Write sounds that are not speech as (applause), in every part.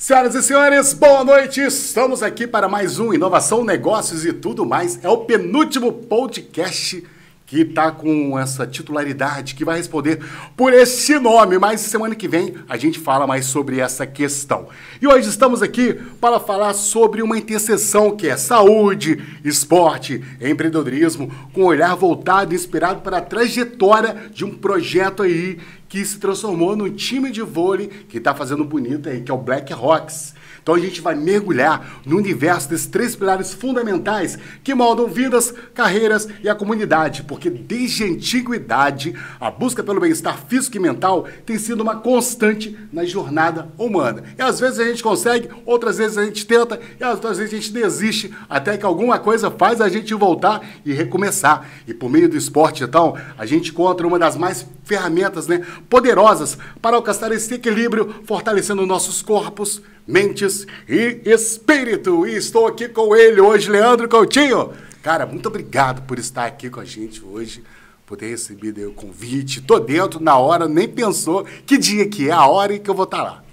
Senhoras e senhores, boa noite! Estamos aqui para mais um Inovação, Negócios e tudo mais. É o penúltimo podcast que está com essa titularidade, que vai responder por esse nome, mas semana que vem a gente fala mais sobre essa questão. E hoje estamos aqui para falar sobre uma interseção que é saúde, esporte, empreendedorismo, com um olhar voltado e inspirado para a trajetória de um projeto aí que se transformou num time de vôlei que está fazendo bonito aí, que é o Black Rocks. Então a gente vai mergulhar no universo desses três pilares fundamentais que moldam vidas, carreiras e a comunidade, porque desde a antiguidade a busca pelo bem-estar físico e mental tem sido uma constante na jornada humana. E às vezes a gente consegue, outras vezes a gente tenta e outras vezes a gente desiste, até que alguma coisa faz a gente voltar e recomeçar. E por meio do esporte, então, a gente encontra uma das mais ferramentas né, poderosas para alcançar esse equilíbrio, fortalecendo nossos corpos, mentes e espírito. E estou aqui com ele hoje, Leandro Coutinho. Cara, muito obrigado por estar aqui com a gente hoje, por ter recebido o convite. Tô dentro na hora, nem pensou que dia que é a hora e que eu vou estar lá.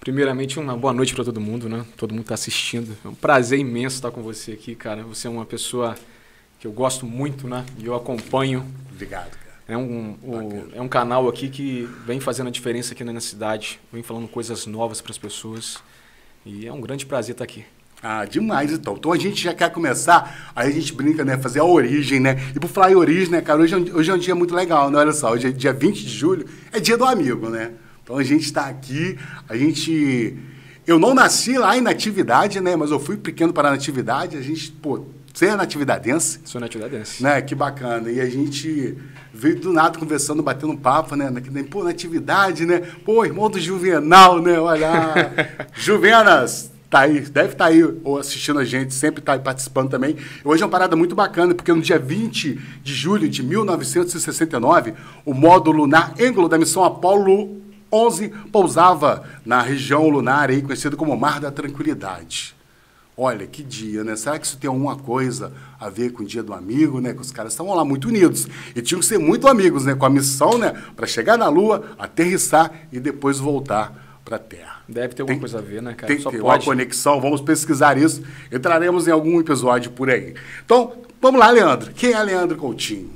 Primeiramente, uma boa noite para todo mundo, né? Todo mundo está assistindo. É um prazer imenso estar com você aqui, cara. Você é uma pessoa que eu gosto muito, né? E eu acompanho. Obrigado, cara. É um, é um canal aqui que vem fazendo a diferença aqui na cidade, vem falando coisas novas para as pessoas. E é um grande prazer estar aqui. Ah, demais então. Então a gente já quer começar, aí a gente brinca, né? Fazer a origem, né? E por falar em origem, né, cara, hoje, é hoje é um dia muito legal, né? Olha só, hoje é dia 20 de julho, é dia do amigo, né? Então a gente está aqui, a gente. Eu não nasci lá em Natividade, né? Mas eu fui pequeno para a Natividade, a gente, pô, você é natividadense? Sou natividadense. Né? Que bacana. E a gente veio do nada conversando, batendo papo, né? Pô, natividade, né? Pô, irmão do Juvenal, né? Olha, (laughs) Juvenas, tá aí, deve estar tá aí ou assistindo a gente, sempre está aí participando também. Hoje é uma parada muito bacana, porque no dia 20 de julho de 1969, o módulo lunar ângulo da missão Apolo 11 pousava na região lunar aí conhecida como Mar da Tranquilidade. Olha, que dia, né? Será que isso tem alguma coisa a ver com o dia do amigo, né? Que os caras estavam lá muito unidos. E tinham que ser muito amigos, né? Com a missão, né? Para chegar na Lua, aterrissar e depois voltar para a Terra. Deve ter alguma tem, coisa a ver, né, cara? Tem que ter uma conexão, vamos pesquisar isso. Entraremos em algum episódio por aí. Então, vamos lá, Leandro. Quem é Leandro Coutinho?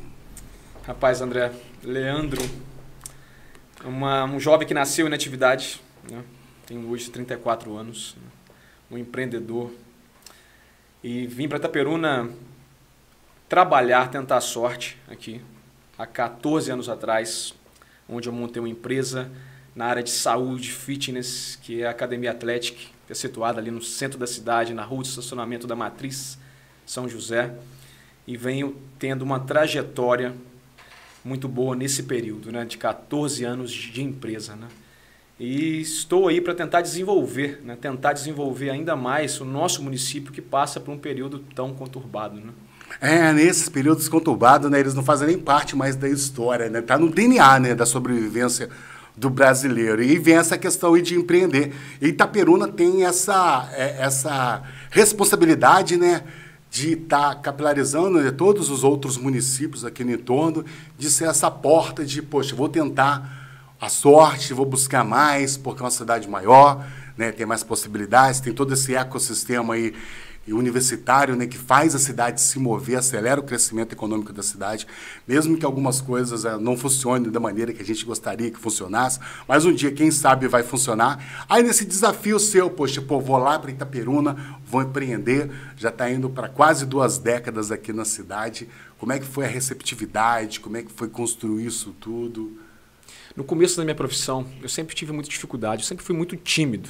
Rapaz, André, Leandro, uma, um jovem que nasceu em atividade, né? tem hoje 34 anos, né? um empreendedor, e vim para Itaperuna trabalhar, tentar a sorte aqui, há 14 anos atrás, onde eu montei uma empresa na área de saúde, fitness, que é a Academia Atlética, que é situada ali no centro da cidade, na rua de estacionamento da Matriz São José, e venho tendo uma trajetória muito boa nesse período, né, de 14 anos de empresa, né? E estou aí para tentar desenvolver, né? tentar desenvolver ainda mais o nosso município que passa por um período tão conturbado. Né? É, nesses períodos conturbados, né, eles não fazem nem parte mais da história, né? Tá no DNA, né, da sobrevivência do brasileiro. E vem essa questão de empreender. E Itaperuna tem essa, é, essa responsabilidade, né, de estar tá capilarizando né, todos os outros municípios aqui no entorno, de ser essa porta de, poxa, vou tentar a sorte, vou buscar mais, porque é uma cidade maior, né, tem mais possibilidades, tem todo esse ecossistema aí universitário né, que faz a cidade se mover, acelera o crescimento econômico da cidade, mesmo que algumas coisas é, não funcionem da maneira que a gente gostaria que funcionasse, mas um dia, quem sabe, vai funcionar. Aí nesse desafio seu, poxa, pô, vou lá para Itaperuna, vou empreender, já está indo para quase duas décadas aqui na cidade. Como é que foi a receptividade? Como é que foi construir isso tudo? No começo da minha profissão, eu sempre tive muita dificuldade, eu sempre fui muito tímido.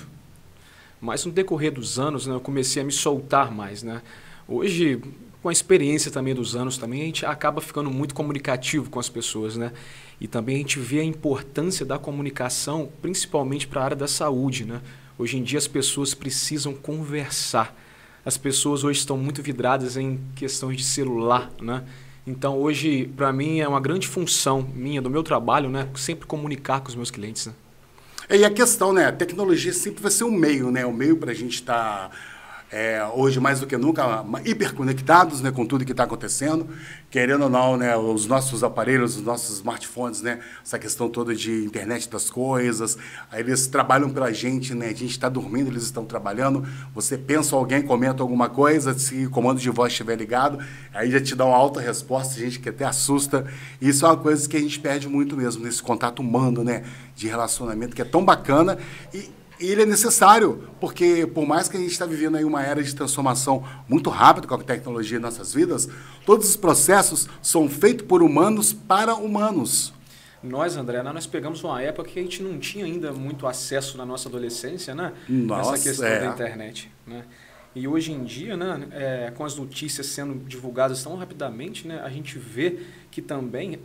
Mas no decorrer dos anos, né, eu comecei a me soltar mais. Né? Hoje, com a experiência também dos anos, também a gente acaba ficando muito comunicativo com as pessoas. Né? E também a gente vê a importância da comunicação, principalmente para a área da saúde. Né? Hoje em dia as pessoas precisam conversar. As pessoas hoje estão muito vidradas em questões de celular, né? Então, hoje, para mim, é uma grande função minha, do meu trabalho, né? Sempre comunicar com os meus clientes. Né? E a questão, né? A tecnologia sempre vai ser um meio, né? O um meio para a gente estar... Tá é, hoje mais do que nunca hiperconectados né, com tudo que está acontecendo, querendo ou não, né, os nossos aparelhos, os nossos smartphones, né, essa questão toda de internet das coisas, eles trabalham pela gente, né, a gente está dormindo, eles estão trabalhando, você pensa alguém, comenta alguma coisa, se o comando de voz estiver ligado, aí já te dá uma alta resposta, a gente que até assusta, isso é uma coisa que a gente perde muito mesmo, nesse contato humano, né, de relacionamento, que é tão bacana. E ele é necessário, porque por mais que a gente está vivendo aí uma era de transformação muito rápida com a tecnologia em nossas vidas, todos os processos são feitos por humanos para humanos. Nós, André, nós pegamos uma época que a gente não tinha ainda muito acesso na nossa adolescência, né? Nossa, Essa questão é. da internet, né? E hoje em dia, né, é, com as notícias sendo divulgadas tão rapidamente, né, a gente vê que também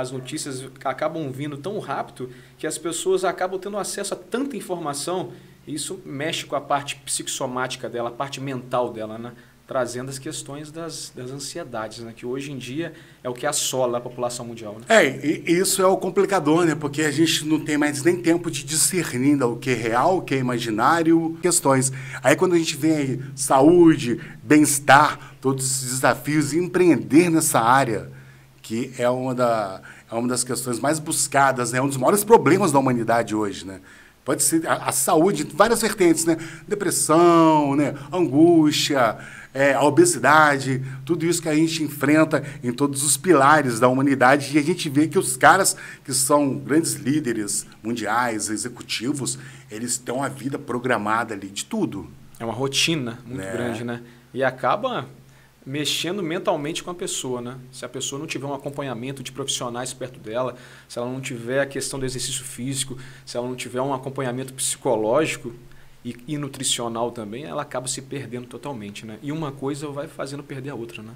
as notícias acabam vindo tão rápido que as pessoas acabam tendo acesso a tanta informação e isso mexe com a parte psicossomática dela, a parte mental dela, né? trazendo as questões das, das ansiedades, né? que hoje em dia é o que assola a população mundial. Né? É, e isso é o complicador, né? Porque a gente não tem mais nem tempo de discernir o que é real, o que é imaginário, questões. Aí quando a gente vê aí saúde, bem-estar, todos esses desafios, empreender nessa área, que é uma, da, é uma das questões mais buscadas, né? um dos maiores problemas da humanidade hoje. Né? Pode ser a, a saúde, várias vertentes, né? depressão, né? angústia, é, a obesidade, tudo isso que a gente enfrenta em todos os pilares da humanidade e a gente vê que os caras que são grandes líderes mundiais, executivos, eles têm uma vida programada ali de tudo. É uma rotina muito É. grande, né? E acaba mexendo mentalmente com a pessoa, né? Se a pessoa não tiver um acompanhamento de profissionais perto dela, se ela não tiver a questão do exercício físico, se ela não tiver um acompanhamento psicológico e, e nutricional também, ela acaba se perdendo totalmente, né? E uma coisa vai fazendo perder a outra, né?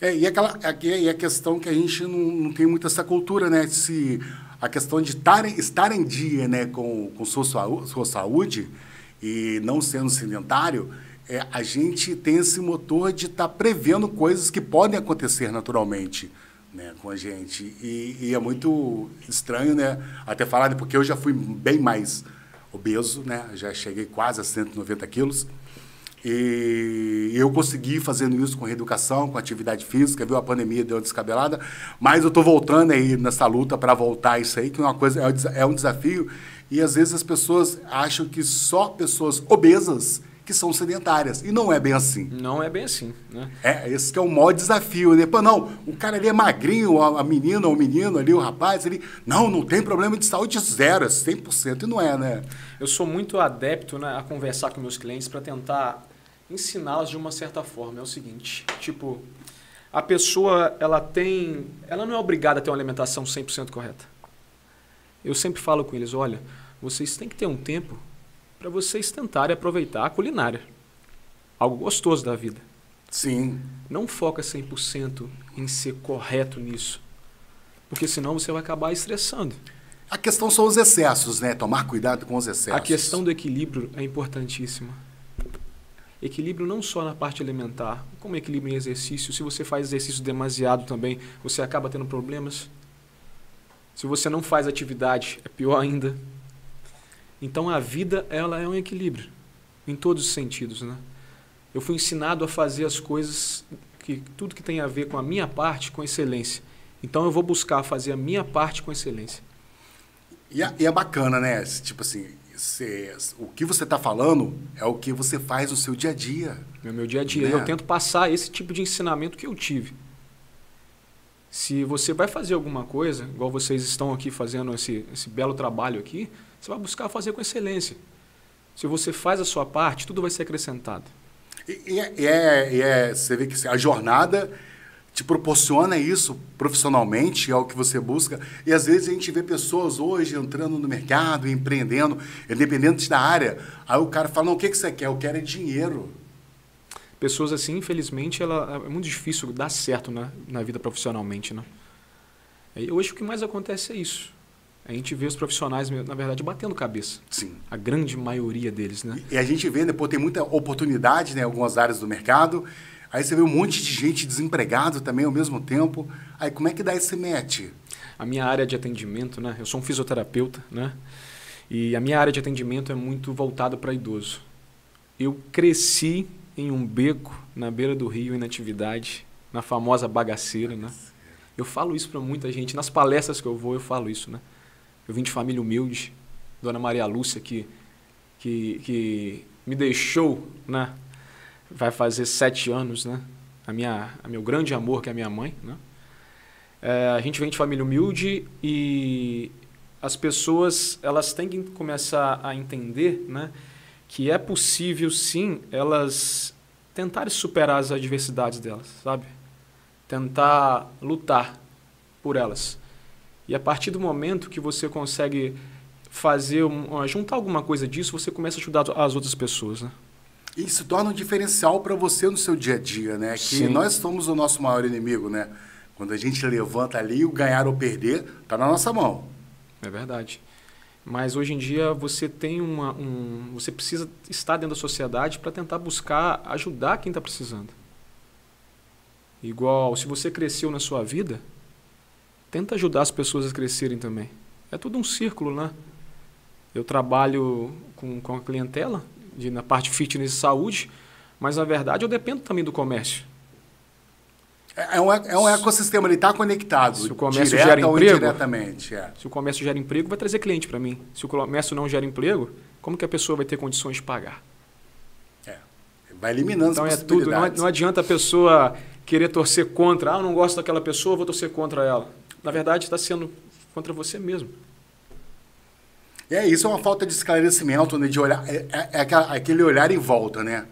É, e, aquela, e a questão que a gente não, não tem muito essa cultura, né? Se a questão de tar, estar em dia né, com, com sua, sua saúde e não sendo sedentário, é, a gente tem esse motor de estar prevendo coisas que podem acontecer naturalmente né, com a gente. E, e é muito estranho, né? Até falar, né, porque eu já fui bem mais obeso, né? Já cheguei quase a 190 quilos. E eu consegui fazendo isso com reeducação, com atividade física, viu? A pandemia deu uma descabelada, mas eu estou voltando aí nessa luta para voltar isso aí, que é uma coisa, é é um desafio. E às vezes as pessoas acham que só pessoas obesas que são sedentárias. E não é bem assim. Não é bem assim, né? É, esse que é o maior desafio. Né? Pô, não, o cara ali é magrinho, a, a menina, o menino ali, o rapaz, ele. Não, não tem problema de saúde zero, é 100%. E não é, né? Eu sou muito adepto né, a conversar com meus clientes para tentar ensiná-los de uma certa forma. É o seguinte, tipo, a pessoa, ela tem, ela não é obrigada a ter uma alimentação 100% correta. Eu sempre falo com eles, olha, vocês têm que ter um tempo para vocês tentarem aproveitar a culinária. Algo gostoso da vida. Sim. Não foca 100% em ser correto nisso. Porque senão você vai acabar estressando. A questão são os excessos, né? Tomar cuidado com os excessos. A questão do equilíbrio é importantíssima. Equilíbrio não só na parte alimentar, como equilíbrio em exercício. Se você faz exercício demasiado também, você acaba tendo problemas. Se você não faz atividade, é pior ainda. Então a vida ela é um equilíbrio em todos os sentidos, né? Eu fui ensinado a fazer as coisas que tudo que tem a ver com a minha parte com excelência. Então eu vou buscar fazer a minha parte com excelência. E é, e é bacana, né? Tipo assim, cê- o que você está falando é o que você faz no seu dia a dia. No meu dia a dia. Né? Eu tento passar esse tipo de ensinamento que eu tive. Se você vai fazer alguma coisa, igual vocês estão aqui fazendo esse, esse belo trabalho aqui, você vai buscar fazer com excelência. Se você faz a sua parte, tudo vai ser acrescentado. E, e é, e é- e é- você vê que a jornada te proporciona isso profissionalmente, é o que você busca. E às vezes a gente vê pessoas hoje entrando no mercado, empreendendo, independente da área. Aí o cara fala: não, o que, que você quer? Eu quero é dinheiro. Pessoas assim, infelizmente, ela, é muito difícil dar certo na, na vida profissionalmente. Né? E hoje o que mais acontece é isso. A gente vê os profissionais, na verdade, batendo cabeça. Sim. A grande maioria deles, né? E a gente vê, né, pô, tem muita oportunidade né, em algumas áreas do mercado. Aí você vê um monte de gente desempregado também ao mesmo tempo. Aí como é que dá esse match? A minha área de atendimento, né? Eu sou um fisioterapeuta, né? E a minha área de atendimento é muito voltada para idoso. Eu cresci em um beco na beira do rio, em natividade, na famosa bagaceira, né? Eu falo isso para muita gente. Nas palestras que eu vou, eu falo isso, né? Eu vim de família humilde. Dona Maria Lúcia, que, que, que me deixou, né? Vai fazer sete anos, né? A minha, a meu grande amor, que é a minha mãe, né? É, a gente vem de família humilde e as pessoas elas têm que começar a entender, né? Que é possível, sim, elas tentarem superar as adversidades delas, sabe? tentar lutar por elas. E a partir do momento que você consegue fazer um, juntar alguma coisa disso, você começa a ajudar as outras pessoas, né? Se torna um diferencial para você no seu dia a dia, né? Que Sim. nós somos o nosso maior inimigo, né? Quando a gente levanta ali, o ganhar ou perder está na nossa mão. É verdade. Mas hoje em dia você tem uma, um, você precisa estar dentro da sociedade para tentar buscar ajudar quem está precisando. Igual, se você cresceu na sua vida, tenta ajudar as pessoas a crescerem também. É tudo um círculo, né? Eu trabalho com, com a clientela de, na parte fitness e saúde, mas na verdade eu dependo também do comércio. É, é um, é um ecossistema, ele está conectado. Se o comércio gera emprego, diretamente, é. se o comércio gera emprego, vai trazer cliente para mim. Se o comércio não gera emprego, como que a pessoa vai ter condições de pagar? É, vai eliminando então as é tudo. Não, não adianta a pessoa querer torcer contra. Ah, eu não gosto daquela pessoa, vou torcer contra ela. Na verdade, está sendo contra você mesmo. É, isso é uma falta de esclarecimento, né, de olhar, é, é, é, aquele olhar em volta, né?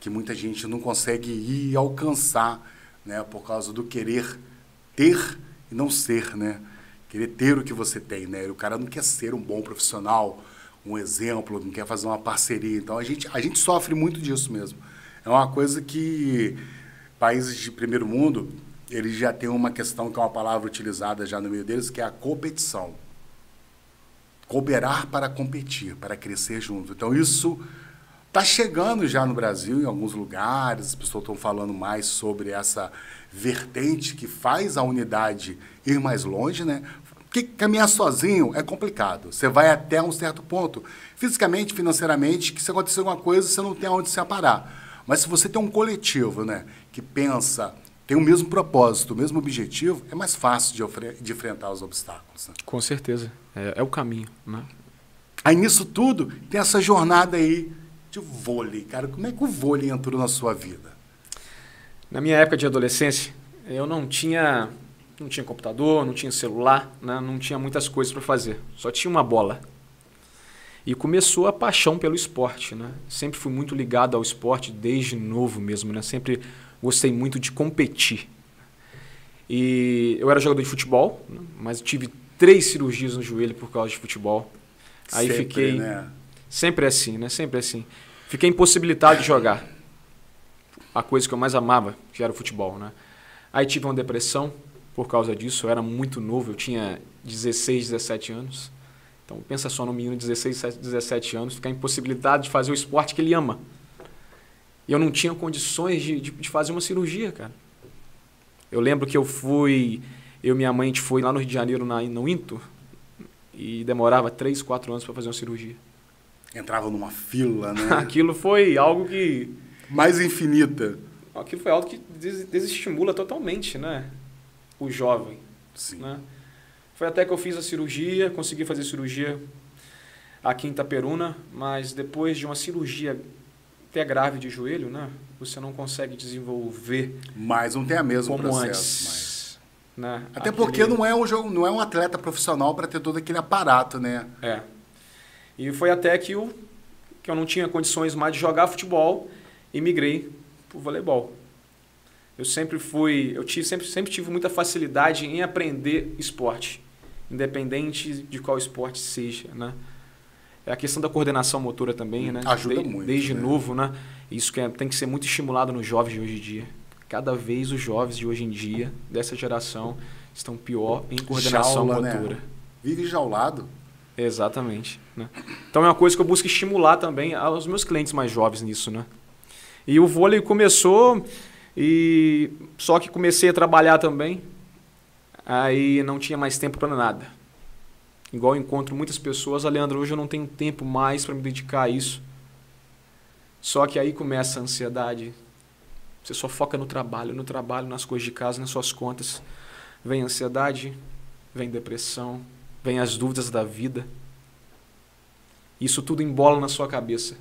Que muita gente não consegue ir alcançar, né? Por causa do querer ter e não ser, né? Querer ter o que você tem, né? O cara não quer ser um bom profissional, um exemplo, não quer fazer uma parceria. Então a gente, a gente sofre muito disso mesmo. É uma coisa que países de primeiro mundo, eles já têm uma questão que é uma palavra utilizada já no meio deles, que é a competição. Cooperar para competir, para crescer junto. Então, isso está chegando já no Brasil, em alguns lugares, as pessoas estão falando mais sobre essa vertente que faz a unidade ir mais longe, né? Porque caminhar sozinho é complicado. Você vai até um certo ponto. Fisicamente, financeiramente, que se acontecer alguma coisa, você não tem aonde se aparar. Mas se você tem um coletivo né, que pensa, tem o mesmo propósito, o mesmo objetivo, é mais fácil de, de enfrentar os obstáculos. Né? Com certeza. É, é, o caminho. Né? Aí nisso tudo, tem essa jornada aí de vôlei. Cara, como é que o vôlei entrou na sua vida? Na minha época de adolescência, eu não tinha, não tinha computador, não tinha celular, né? não tinha muitas coisas para fazer. Só tinha uma bola. E começou a paixão pelo esporte, né? Sempre fui muito ligado ao esporte desde novo mesmo, né? Sempre gostei muito de competir. E eu era jogador de futebol, mas tive três cirurgias no joelho por causa de futebol. Aí Sempre, fiquei né? sempre assim, né? Sempre assim. Fiquei impossibilitado de jogar. A coisa que eu mais amava, que era o futebol, né? Aí tive uma depressão por causa disso. Eu era muito novo, eu tinha 16, 17 anos. Então pensa só no menino de 16, 17 anos ficar impossibilitado de fazer o esporte que ele ama. E eu não tinha condições de, de, de fazer uma cirurgia, cara. Eu lembro que eu fui, eu e minha mãe, a gente foi lá no Rio de Janeiro, na, no Into, e demorava 3, 4 anos para fazer uma cirurgia. Entrava numa fila, né? (laughs) Aquilo foi algo que... Mais infinita. Aquilo foi algo que desestimula totalmente, né? O jovem. Sim. Né? Foi até que eu fiz a cirurgia, consegui fazer cirurgia aqui em Itaperuna, mas depois de uma cirurgia até grave de joelho, né? Você não consegue desenvolver. Mas não tem a mesma como processo. Antes, né? Até aquele... porque não é um jogo, não é um atleta profissional para ter todo aquele aparato, né? É. E foi até que eu, que eu não tinha condições mais de jogar futebol e migrei para o voleibol. Eu sempre fui, eu tive, sempre, sempre tive muita facilidade em aprender esporte independente de qual esporte seja, né? É a questão da coordenação motora também, né? Ajuda de, muito. Desde né? novo, né? Isso que é, tem que ser muito estimulado nos jovens de hoje em dia. Cada vez os jovens de hoje em dia, dessa geração, estão pior em coordenação Jaula, né? motora. Né? Vive jaulado. Exatamente. Né? Então é uma coisa que eu busco estimular também aos meus clientes mais jovens nisso, né? E o vôlei começou e só que comecei a trabalhar também aí não tinha mais tempo para nada. Igual eu encontro muitas pessoas, ah, Leandro, hoje eu não tenho tempo mais para me dedicar a isso. Só que aí começa a ansiedade. Você só foca no trabalho, no trabalho, nas coisas de casa, nas suas contas. Vem ansiedade, vem depressão, vem as dúvidas da vida. Isso tudo embola na sua cabeça.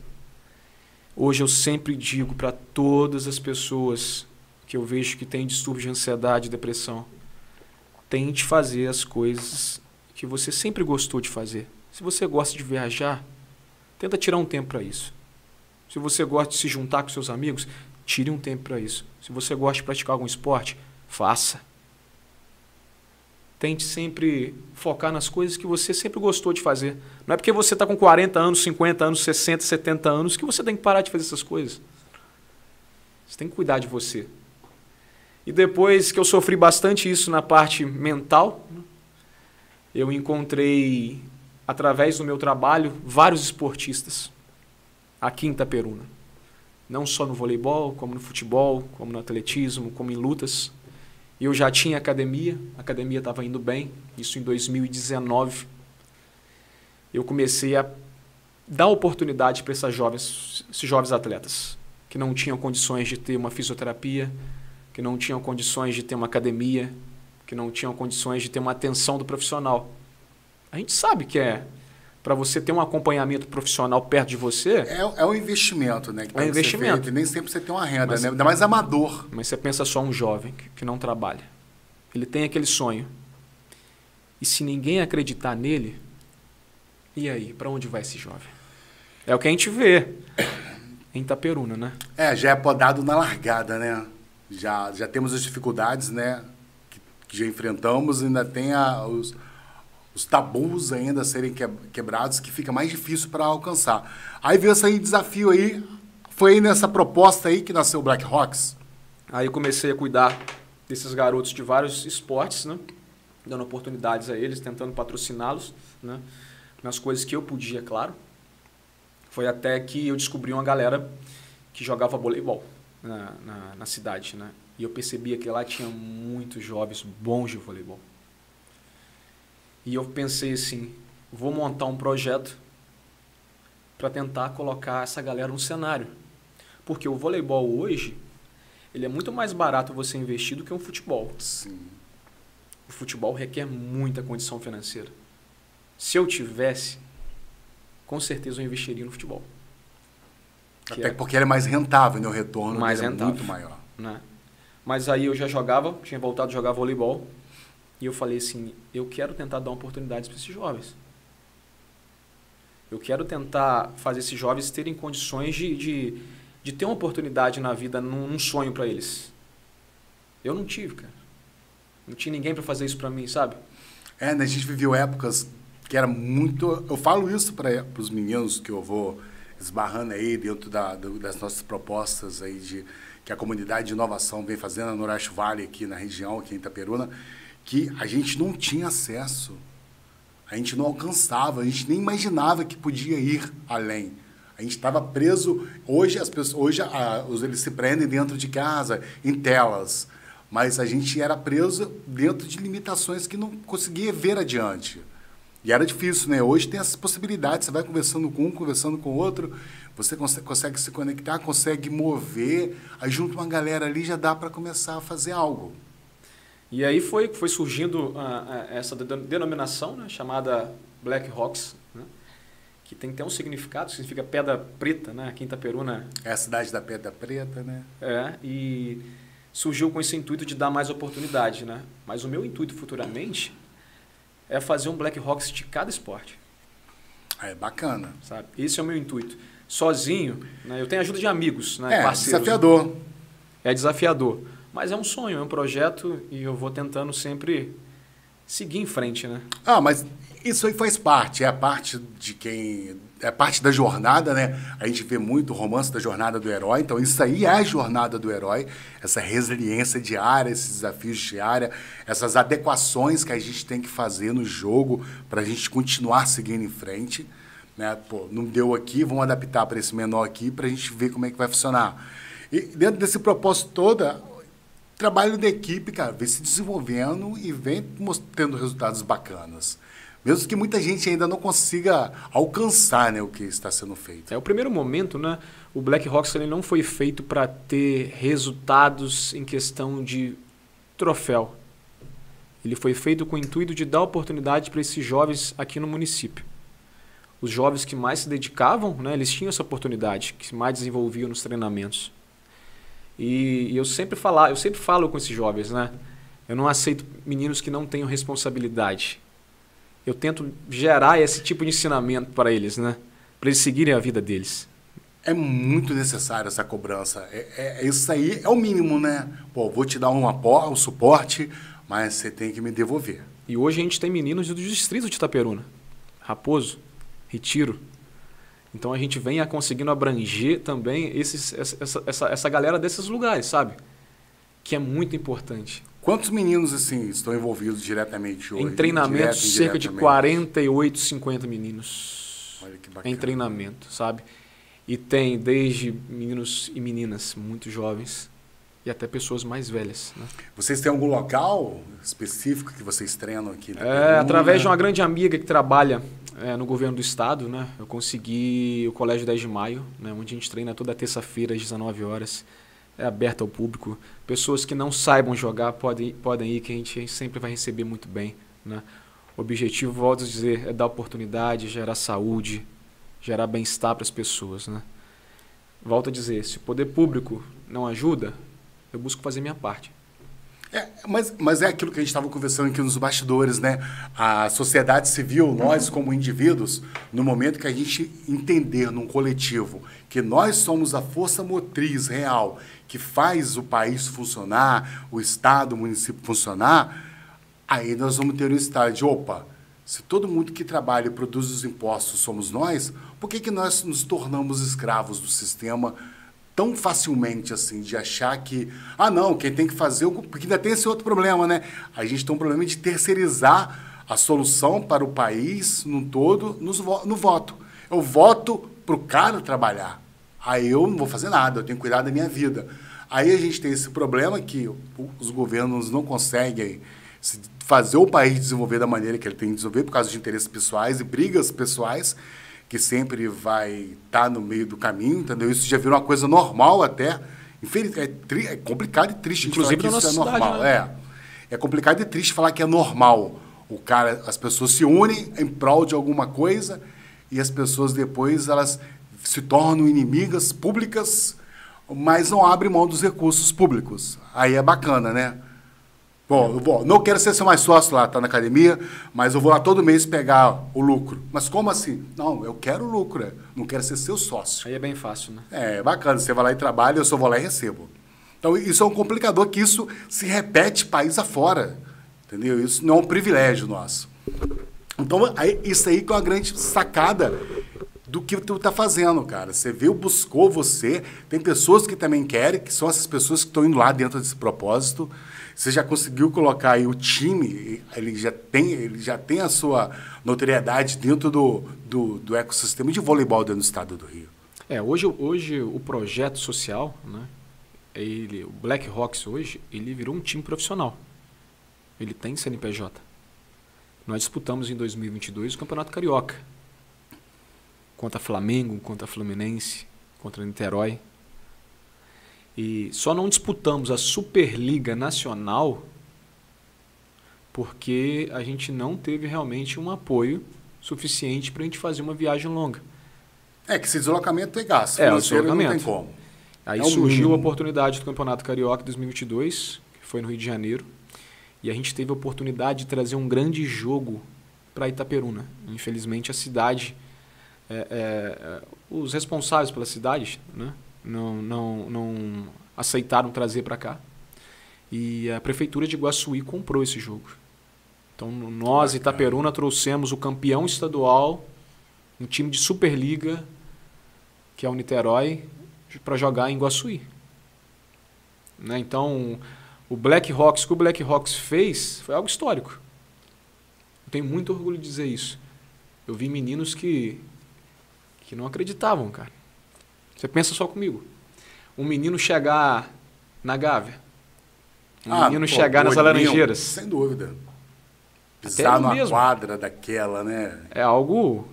Hoje eu sempre digo para todas as pessoas que eu vejo que têm distúrbio de ansiedade e depressão, tente fazer as coisas que você sempre gostou de fazer. Se você gosta de viajar, tenta tirar um tempo para isso. Se você gosta de se juntar com seus amigos, tire um tempo para isso. Se você gosta de praticar algum esporte, faça. Tente sempre focar nas coisas que você sempre gostou de fazer. Não é porque você está com 40 anos, 50 anos, 60, 70 anos que você tem que parar de fazer essas coisas. Você tem que cuidar de você. E depois que eu sofri bastante isso na parte mental, eu encontrei, através do meu trabalho, vários esportistas aqui em Itaperuna. Não só no voleibol, como no futebol, como no atletismo, como em lutas. Eu já tinha academia, a academia estava indo bem, isso em 2019. Eu comecei a dar oportunidade para esses jovens, esses jovens atletas que não tinham condições de ter uma fisioterapia, que não tinham condições de ter uma academia, que não tinham condições de ter uma atenção do profissional. A gente sabe que é para você ter um acompanhamento profissional perto de você. É, é um investimento, né? é um investimento. nem sempre você tem uma renda, mas, né? Ainda mais amador. Mas você pensa só um jovem que, que não trabalha. Ele tem aquele sonho. E se ninguém acreditar nele, e aí, para onde vai esse jovem? É o que a gente vê em Itaperuna, né? É, já é podado na largada, né? Já, já temos as dificuldades, né? Que, já enfrentamos, ainda tem a, os, os tabus ainda a serem quebrados, que fica mais difícil para alcançar. Aí veio esse aí desafio aí, foi aí nessa proposta aí que nasceu o Black Rocks? Aí comecei a cuidar desses garotos de vários esportes, né? Dando oportunidades a eles, tentando patrociná-los, né? Nas coisas que eu podia, claro. Foi até que eu descobri uma galera que jogava voleibol na, na, na cidade, né? E eu percebia que lá tinha muitos jovens bons de voleibol. E eu pensei assim, vou montar um projeto para tentar colocar essa galera no cenário. Porque o voleibol hoje, ele é muito mais barato você investir do que um futebol. Sim. O futebol requer muita condição financeira. Se eu tivesse, com certeza eu investiria no futebol. Até é... porque ele é mais rentável, né? O retorno mais é rentável, muito maior. Né? Mas aí eu já jogava, tinha voltado a jogar voleibol. E eu falei assim, eu quero tentar dar oportunidades para esses jovens. Eu quero tentar fazer esses jovens terem condições de, de, de ter uma oportunidade na vida, num, num sonho para eles. Eu não tive, cara. Não tinha ninguém para fazer isso para mim, sabe? É, né? a gente viveu épocas que era muito. Eu falo isso para os meninos que eu vou esbarrando aí dentro da, do, das nossas propostas aí de que a comunidade de inovação vem fazendo no Noroeste Vale aqui na região, aqui em Itaperuna, que a gente não tinha acesso, a gente não alcançava, a gente nem imaginava que podia ir além. A gente estava preso. Hoje as pessoas, hoje a, eles se prendem dentro de casa, em telas, mas a gente era preso dentro de limitações que não conseguia ver adiante. E era difícil, né? Hoje tem essas possibilidades, você vai conversando com um, conversando com o outro, você consegue, consegue se conectar, consegue mover, aí junto uma galera ali já dá para começar a fazer algo. E aí foi, foi surgindo essa denominação né, chamada Black Rocks, né, que tem até um significado, significa pedra preta, né, aqui em Itaperuna. É a cidade da pedra preta, né? É, e surgiu com esse intuito de dar mais oportunidade, né? Mas o meu intuito futuramente é fazer um Black Rocks de cada esporte. É bacana. Sabe? Esse é o meu intuito. Sozinho, né, eu tenho ajuda de amigos, né, é, parceiros. desafiador. É desafiador. Mas é um sonho, é um projeto e eu vou tentando sempre seguir em frente, né? Ah, mas isso aí faz parte, é a parte de quem. É parte da jornada, né? A gente vê muito o romance da jornada do herói, então isso aí é a jornada do herói, essa resiliência diária, esses desafios diários, essas adequações que a gente tem que fazer no jogo para a gente continuar seguindo em frente. Né? Pô, não deu aqui, vamos adaptar para esse menor aqui para a gente ver como é que vai funcionar. E dentro desse propósito todo, trabalho da equipe, cara, vem se desenvolvendo e vem tendo resultados bacanas. Mesmo que muita gente ainda não consiga alcançar né, o que está sendo feito. É o primeiro momento, né? O Black Hawks ele não foi feito para ter resultados em questão de troféu. Ele foi feito com o intuito de dar oportunidade para esses jovens aqui no município. Os jovens que mais se dedicavam, né, eles tinham essa oportunidade, que mais desenvolviam nos treinamentos. E, e eu sempre falar, eu sempre falo com esses jovens, né? Eu não aceito meninos que não tenham responsabilidade. Eu tento gerar esse tipo de ensinamento para eles, né? Para eles seguirem a vida deles. É muito necessário essa cobrança. É, é, isso aí é o mínimo, né? Pô, vou te dar um apoio, um suporte, mas você tem que me devolver. E hoje a gente tem meninos do distrito de Itaperuna, Raposo, Retiro. Então a gente vem a conseguindo abranger também esses, essa, essa, essa galera desses lugares, sabe? Que é muito importante. Quantos meninos assim estão envolvidos diretamente hoje? Em treinamento, cerca de 48, 50 meninos. Olha que bacana. Em treinamento, sabe? E tem desde meninos e meninas muito jovens e até pessoas mais velhas. Né? Vocês têm algum local específico que vocês treinam aqui? É, através de uma grande amiga que trabalha é, no governo do estado, né? Eu consegui o Colégio 10 de Maio, né? onde a gente treina toda terça-feira às 19 horas. É aberto ao público. Pessoas que não saibam jogar podem, podem ir, que a gente sempre vai receber muito bem. Né? O objetivo, volto a dizer, é dar oportunidade, gerar saúde, gerar bem-estar para as pessoas. Né? Volto a dizer, se o poder público não ajuda, eu busco fazer minha parte. É, mas, mas é aquilo que a gente estava conversando aqui nos bastidores, né? A sociedade civil, nós como indivíduos, no momento que a gente entender num coletivo que nós somos a força motriz real que faz o país funcionar, o Estado, o município funcionar, aí nós vamos ter um estado de, opa, se todo mundo que trabalha e produz os impostos somos nós, por que, que nós nos tornamos escravos do sistema tão facilmente assim de achar que, ah, não, quem tem que fazer, porque ainda tem esse outro problema, né? A gente tem um problema de terceirizar a solução para o país no todo no voto. Eu voto para o cara trabalhar. Aí eu não vou fazer nada, eu tenho que cuidar da minha vida. Aí a gente tem esse problema que os governos não conseguem fazer o país desenvolver da maneira que ele tem que desenvolver por causa de interesses pessoais e brigas pessoais que sempre vai estar tá no meio do caminho, entendeu? Isso já virou uma coisa normal até. É, tri, é complicado e triste Inclusive falar que isso é normal. Cidade, né? É. é complicado e triste falar que é normal. O cara, as pessoas se unem em prol de alguma coisa e as pessoas depois elas se tornam inimigas públicas, mas não abrem mão dos recursos públicos. Aí é bacana, né? Bom, não quero ser seu mais sócio lá, tá na academia, mas eu vou lá todo mês pegar o lucro. Mas como assim? Não, eu quero lucro, né? não quero ser seu sócio. Aí é bem fácil, né? É, bacana. Você vai lá e trabalha, eu só vou lá e recebo. Então, isso é um complicador que isso se repete país afora. Entendeu? Isso não é um privilégio nosso. Então, aí, isso aí que é uma grande sacada do que tu tá fazendo, cara. Você viu, buscou você. Tem pessoas que também querem, que são essas pessoas que estão indo lá dentro desse propósito. Você já conseguiu colocar aí o time, ele já tem, ele já tem a sua notoriedade dentro do, do, do ecossistema de voleibol dentro do estado do Rio. É, hoje, hoje o projeto social, né, ele, o Black Hawks hoje, ele virou um time profissional. Ele tem CNPJ. Nós disputamos em 2022 o Campeonato Carioca. Contra Flamengo, contra Fluminense, contra Niterói. E só não disputamos a Superliga Nacional porque a gente não teve realmente um apoio suficiente para a gente fazer uma viagem longa. É que esse deslocamento é gasto. É, o deslocamento. Não tem como. Aí é surgiu a oportunidade do Campeonato Carioca 2022, que foi no Rio de Janeiro, e a gente teve a oportunidade de trazer um grande jogo para Itaperuna. Infelizmente a cidade, é, é, os responsáveis pela cidade, né, não, não, não aceitaram trazer para cá. E a prefeitura de Iguaçuí comprou esse jogo. Então nós, Itaperuna, trouxemos o campeão estadual, um time de Superliga, que é o Niterói, para jogar em Iguaçuí. Né? Então, o Black Hawks, o que o Black Hawks fez foi algo histórico. Eu tenho muito orgulho de dizer isso. Eu vi meninos que, que não acreditavam, cara. Você pensa só comigo. Um menino chegar na Gávea. Um ah, menino pô, chegar nas Laranjeiras. Sem dúvida. Pisar numa mesmo. quadra daquela, né? É algo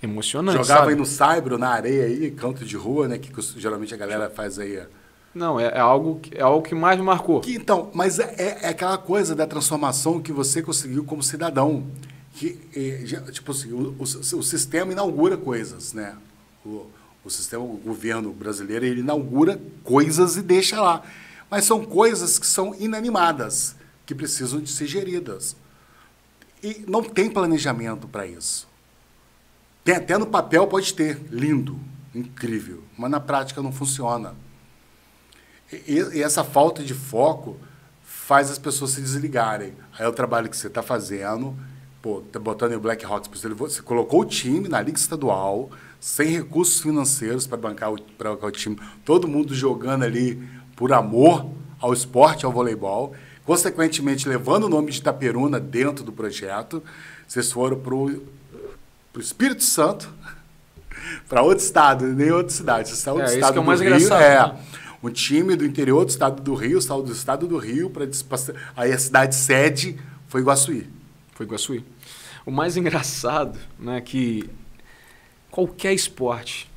emocionante. Jogava sabe? aí no saibro, na areia aí, canto de rua, né? Que geralmente a galera faz aí. Não, é, é, algo, é algo que mais me marcou. Que, então, mas é, é, aquela coisa da transformação que você conseguiu como cidadão. Que, é, tipo assim, o, o, o, sistema inaugura coisas, né? O, o sistema, o governo brasileiro, ele inaugura coisas e deixa lá. Mas são coisas que são inanimadas, que precisam de ser geridas. E não tem planejamento para isso. Tem até no papel pode ter, lindo, incrível, mas na prática não funciona. E, e essa falta de foco faz as pessoas se desligarem. Aí é o trabalho que você está fazendo, pô, tá botando em Black Hawks, você colocou o time na liga estadual, sem recursos financeiros para bancar, o, bancar o time, todo mundo jogando ali por amor ao esporte, ao voleibol, consequentemente levando o nome de Itaperuna dentro do projeto. Vocês foram para o Espírito Santo, (laughs) para outro estado, nem outra cidade. Vocês são é, estado que é o mais Rio, engraçado. É, né? um time do interior do estado do Rio, saiu do estado do Rio, para aí a cidade sede foi Iguaçuí. Foi Iguaçuí. O mais engraçado né, é que qualquer esporte,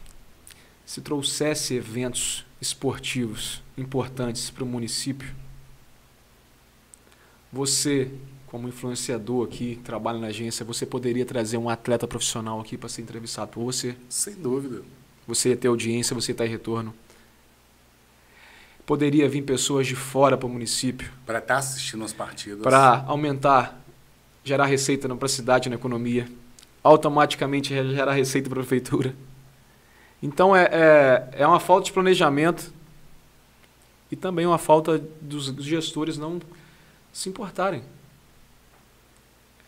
se trouxesse eventos esportivos importantes para o município, você, como influenciador aqui, trabalha na agência, você poderia trazer um atleta profissional aqui para ser entrevistado por você? Sem dúvida. Você ia ter audiência, você ia estar em retorno. Poderia vir pessoas de fora para o município. Para estar tá assistindo as partidas. Para aumentar, gerar receita para a cidade, na economia. Automaticamente gerar receita para a prefeitura. Então é, é, é uma falta de planejamento e também uma falta dos gestores não se importarem.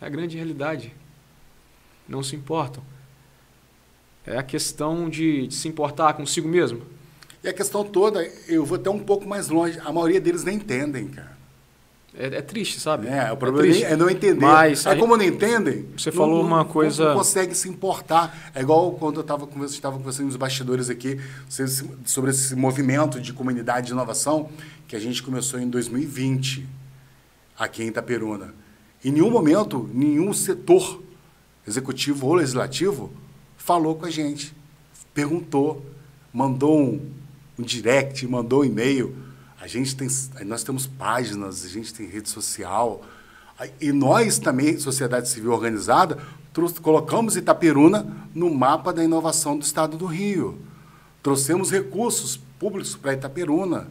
É a grande realidade. Não se importam. É a questão de, de se importar consigo mesmo. E a questão toda, eu vou até um pouco mais longe, a maioria deles nem entendem, cara. É, é triste, sabe? É, o problema é, é não entender. Mas é como não entendem. Você não, falou uma coisa. Não consegue se importar. É igual quando eu estava conversando, estava conversando nos bastidores aqui sobre esse movimento de comunidade de inovação que a gente começou em 2020 aqui em Itaperuna. Em nenhum momento, nenhum setor executivo ou legislativo falou com a gente, perguntou, mandou um, um direct, mandou um e-mail. A gente tem, nós temos páginas, a gente tem rede social. E nós também, sociedade civil organizada, colocamos Itaperuna no mapa da inovação do Estado do Rio. Trouxemos recursos públicos para Itaperuna,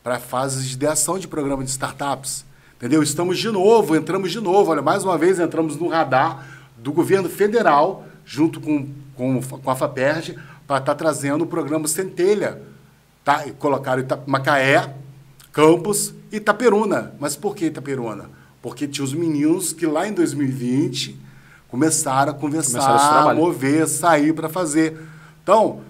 para fases de ideação de programa de startups. Entendeu? Estamos de novo, entramos de novo, olha, mais uma vez entramos no radar do governo federal, junto com, com, com a FAPERJ, para estar tá trazendo o programa Centelha, Tá? Colocaram Macaé, Campos e Itaperuna. Mas por que Itaperuna? Porque tinha os meninos que lá em 2020 começaram a conversar, começaram a mover, sair para fazer. Então,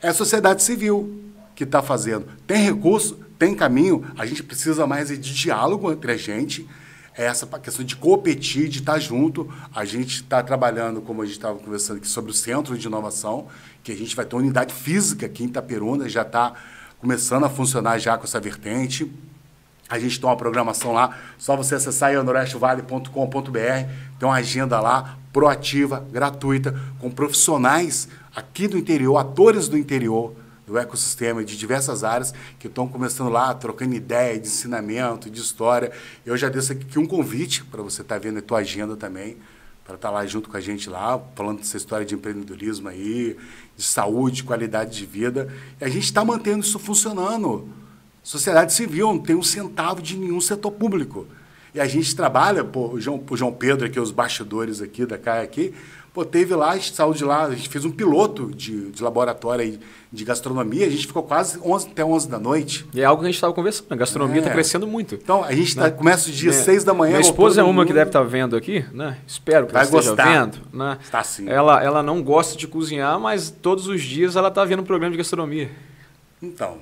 é a sociedade civil que está fazendo. Tem recurso, tem caminho, a gente precisa mais de diálogo entre a gente. É essa questão de competir, de estar tá junto. A gente está trabalhando, como a gente estava conversando aqui, sobre o centro de inovação, que a gente vai ter uma unidade física aqui em Itaperuna, já está começando a funcionar já com essa vertente. A gente tem uma programação lá, só você acessar aí norestevale.com.br, tem uma agenda lá, proativa, gratuita, com profissionais aqui do interior, atores do interior do ecossistema de diversas áreas que estão começando lá, trocando ideia de ensinamento, de história. Eu já deixo aqui um convite para você estar tá vendo a tua agenda também, para estar tá lá junto com a gente lá, falando dessa história de empreendedorismo aí, de saúde, qualidade de vida. E a gente está mantendo isso funcionando. Sociedade civil não tem um centavo de nenhum setor público. E a gente trabalha, pô, o João, o João Pedro aqui, os bastidores aqui da CAI aqui, pô, teve lá, a gente saiu de lá, a gente fez um piloto de, de laboratório de gastronomia, a gente ficou quase 11, até 11 da noite. E é algo que a gente estava conversando, a gastronomia está é. crescendo muito. Então, a gente tá, né? começa o dia é. 6 da manhã. Minha esposa é uma mundo... que deve estar tá vendo aqui, né? Espero que Vai ela esteja gostar. vendo. Né? Está sim. Ela, ela não gosta de cozinhar, mas todos os dias ela está vendo um programa de gastronomia. Então,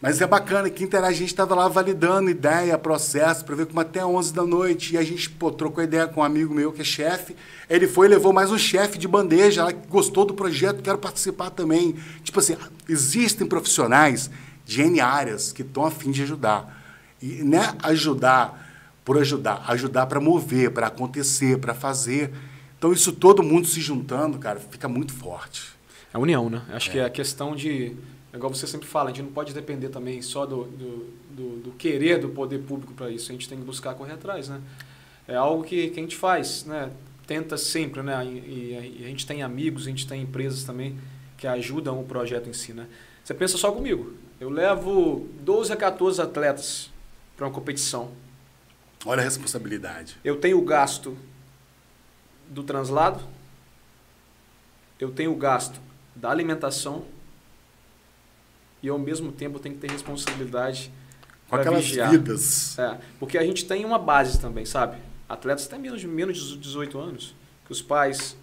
mas é bacana que a gente estava lá validando ideia, processo, para ver como até 11 da noite. E a gente pô, trocou ideia com um amigo meu que é chefe. Ele foi e levou mais um chefe de bandeja lá que gostou do projeto, quero participar também. Tipo assim, existem profissionais de N áreas que estão a fim de ajudar. E não é ajudar por ajudar, ajudar para mover, para acontecer, para fazer. Então isso todo mundo se juntando, cara, fica muito forte. É a união, né? Acho é. que é a questão de, igual você sempre fala, a gente não pode depender também só do, do, do, do querer do poder público para isso. A gente tem que buscar correr atrás, né? É algo que, que a gente faz, né? Tenta sempre, né? E, e a gente tem amigos, a gente tem empresas também que ajudam o projeto em si, né? Você pensa só comigo. Eu levo 12 a 14 atletas para uma competição. Olha a responsabilidade. Eu tenho o gasto do translado, eu tenho o gasto da alimentação e ao mesmo tempo tenho que ter responsabilidade com aquelas vigiar. vidas. É, porque a gente tem uma base também, sabe? Atletas até menos de menos de 18 anos, que os pais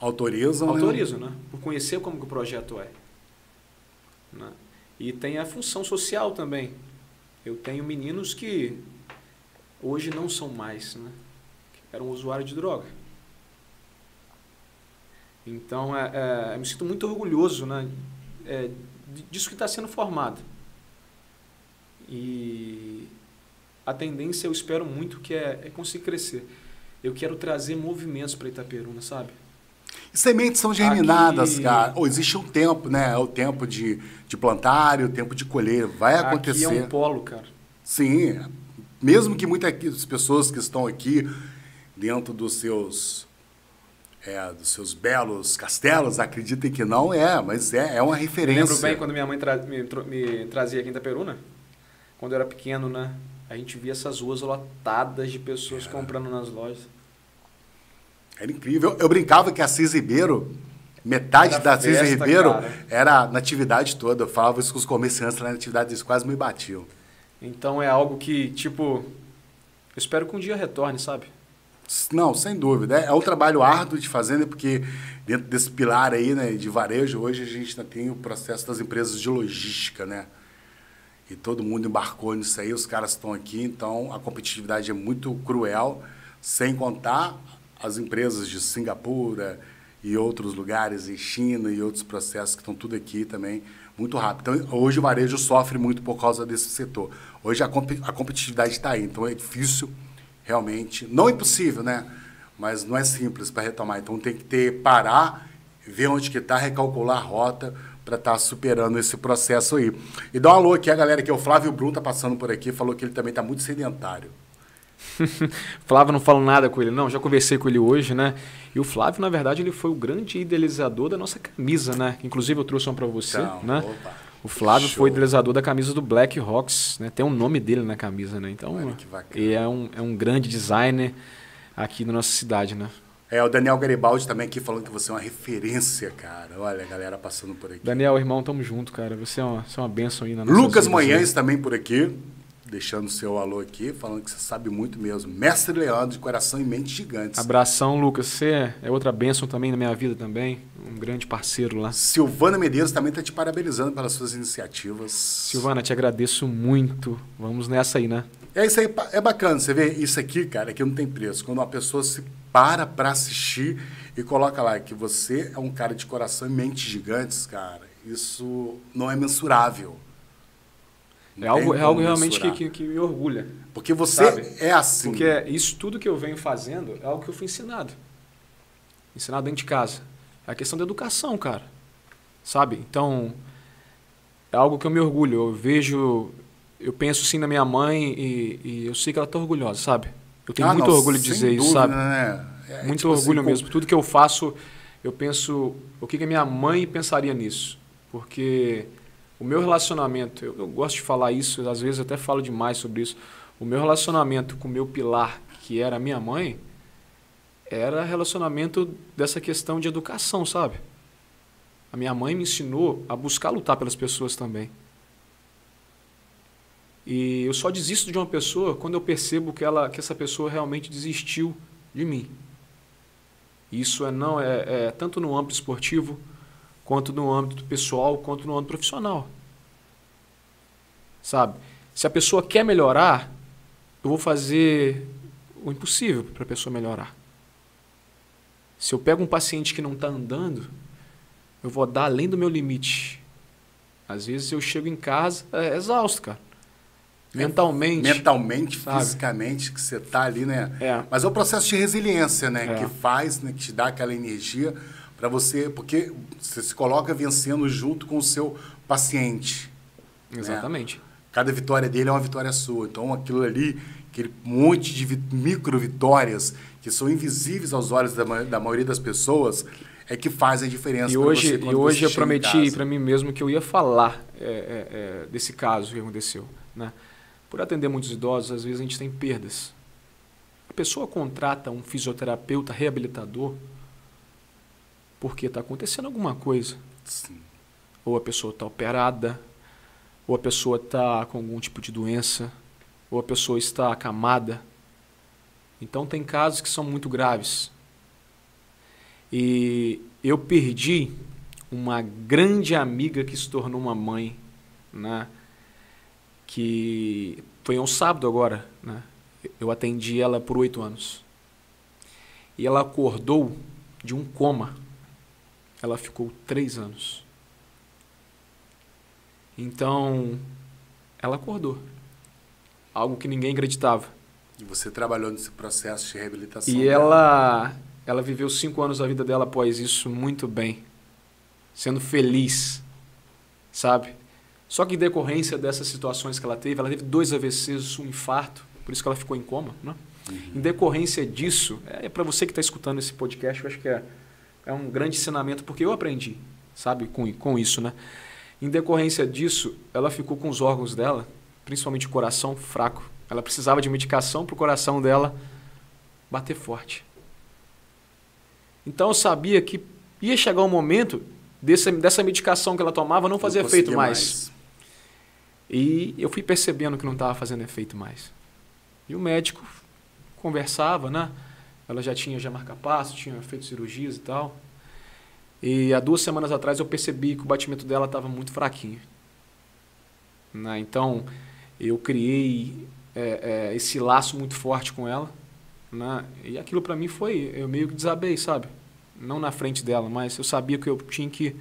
autorizam, né? autorizam, né? Por conhecer como que o projeto é. Né? E tem a função social também. Eu tenho meninos que hoje não são mais, né? Eram usuários de droga. Então, é, é, eu me sinto muito orgulhoso né, é, disso que está sendo formado. E a tendência, eu espero muito, que é, é conseguir crescer. Eu quero trazer movimentos para Itaperuna, sabe? E sementes são germinadas, Aqui... cara. Ou existe um tempo, né? É o tempo de, de plantar e o tempo de colher. Vai acontecer. Aqui é um polo, cara. Sim. Mesmo que muitas pessoas que estão aqui dentro dos seus é, dos seus belos castelos, acreditem que não é, mas é, é uma referência. Eu lembro bem quando minha mãe tra me, me, trazia aqui em Itaperuna, quando eu era pequeno, né? A gente via essas ruas lotadas de pessoas é. comprando nas lojas. Era incrível. Eu brincava que a Cis Ribeiro, metade era da Cis Ribeiro cara. era na atividade toda. Eu falava isso com os comerciantes lá na atividade, eles quase me batiam. Então é algo que, tipo, eu espero que um dia retorne, sabe? Não, sem dúvida. É, é um trabalho árduo de fazenda, porque dentro desse pilar aí, né, de varejo, hoje a gente ainda tem o processo das empresas de logística, né? E todo mundo embarcou nisso aí, os caras estão aqui, então a competitividade é muito cruel, sem contar as empresas de Singapura e outros lugares, e China e outros processos que estão tudo aqui também muito rápido. Então, hoje o varejo sofre muito por causa desse setor. Hoje a, comp a competitividade está aí, então é difícil realmente, não impossível, né? Mas não é simples para retomar. Então tem que ter parar, ver onde que está, recalcular a rota para estar tá superando esse processo aí. E dá um alô aqui a galera que o Flávio Brum tá passando por aqui, falou que ele também está muito sedentário. (laughs) Flávio não falo nada com ele, não. Já conversei com ele hoje, né? E o Flávio, na verdade, ele foi o grande idealizador da nossa camisa, né? Inclusive eu trouxe uma para você, então, né? Opa. O Flávio Show. foi idealizador da camisa do Black Hawks, né? Tem o um nome dele na camisa, né? Então, ele é um, é um grande designer aqui na nossa cidade, né? É, o Daniel Garibaldi também aqui falando que você é uma referência, cara. Olha, a galera passando por aqui. Daniel, irmão, tamo junto, cara. Você é uma, você é uma benção aí na nossa Lucas Manhães também por aqui deixando seu alô aqui, falando que você sabe muito mesmo. Mestre Leandro, de coração e mente gigantes. Abração, Lucas. Você é outra bênção também na minha vida também. Um grande parceiro lá. Silvana Medeiros também está te parabenizando pelas suas iniciativas. Silvana, te agradeço muito. Vamos nessa aí, né? É isso aí, é bacana. Você vê isso aqui, cara, aqui não tem preço. Quando uma pessoa se para para assistir e coloca lá que você é um cara de coração e mente gigantes, cara, isso não é mensurável. É algo, é algo realmente que, que, que, me orgulha. Porque você sabe? é assim. Porque é, isso tudo que eu venho fazendo é algo que eu fui ensinado. Ensinado dentro de casa. É a questão da educação, cara. Sabe? Então, é algo que eu me orgulho. Eu vejo, eu penso sim na minha mãe e, e eu sei que ela está orgulhosa, sabe? Eu tenho ah, muito não, orgulho de dizer dúvida, isso, sabe? Né? É, muito tipo orgulho assim, mesmo. Tudo que eu faço, eu penso o que, que a minha mãe pensaria nisso. Porque o meu relacionamento, eu, eu, gosto de falar isso, às vezes até falo demais sobre isso. O meu relacionamento com o meu pilar, que era a minha mãe, era relacionamento dessa questão de educação, sabe? A minha mãe me ensinou a buscar lutar pelas pessoas também. E eu só desisto de uma pessoa quando eu percebo que, ela, que essa pessoa realmente desistiu de mim. Isso é não é, é tanto no âmbito esportivo, quanto no âmbito pessoal, quanto no âmbito profissional. Sabe? Se a pessoa quer melhorar, eu vou fazer o impossível para a pessoa melhorar. Se eu pego um paciente que não está andando, eu vou dar além do meu limite. Às vezes eu chego em casa é, exausto, cara. mentalmente. Mentalmente, sabe? fisicamente, que você está ali, né? É. Mas é o processo de resiliência, né? É. Que faz, né? que te dá aquela energia para você, porque você se coloca vencendo junto com o seu paciente. Né? Exatamente. Né? Cada vitória dele é uma vitória sua. Então, aquilo ali, aquele monte de micro vitórias que são invisíveis aos olhos da, da maioria das pessoas, é que faz a diferença. E hoje, e hoje eu prometi para mim mesmo que eu ia falar é, é, é, desse caso que aconteceu. Né? Por atender muitos idosos, às vezes a gente tem perdas. A pessoa contrata um fisioterapeuta reabilitador porque está acontecendo alguma coisa. Sim. Ou a pessoa está operada, ou a pessoa está com algum tipo de doença, ou a pessoa está acamada. Então tem casos que são muito graves. E eu perdi uma grande amiga que se tornou uma mãe, né? Que foi um sábado agora, né? Eu atendi ela por oito anos. E ela acordou de um coma. Ela ficou três anos. Então, ela acordou. Algo que ninguém acreditava. E você trabalhou nesse processo de reabilitação. E ela, ela viveu cinco anos da vida dela após isso muito bem. Sendo feliz, sabe? Só que em decorrência dessas situações que ela teve, ela teve dois AVCs, um infarto, por isso que ela ficou em coma, né? Uhum. Em decorrência disso, é, é para você que está escutando esse podcast, eu acho que é, é um grande ensinamento, porque eu aprendi, sabe, com, com isso, né? Em decorrência disso, ela ficou com os órgãos dela, principalmente o coração, fraco. Ela precisava de medicação para o coração dela bater forte. Então eu sabia que ia chegar um momento dessa, dessa medicação que ela tomava não fazer efeito mais. mais. E eu fui percebendo que não estava fazendo efeito mais. E o médico conversava, né? Ela já tinha já marca-passo, tinha feito cirurgias e tal. E há duas semanas atrás eu percebi que o batimento dela estava muito fraquinho. Né? Então eu criei é, é, esse laço muito forte com ela. Né? E aquilo para mim foi, eu meio que desabei, sabe? Não na frente dela, mas eu sabia que eu tinha que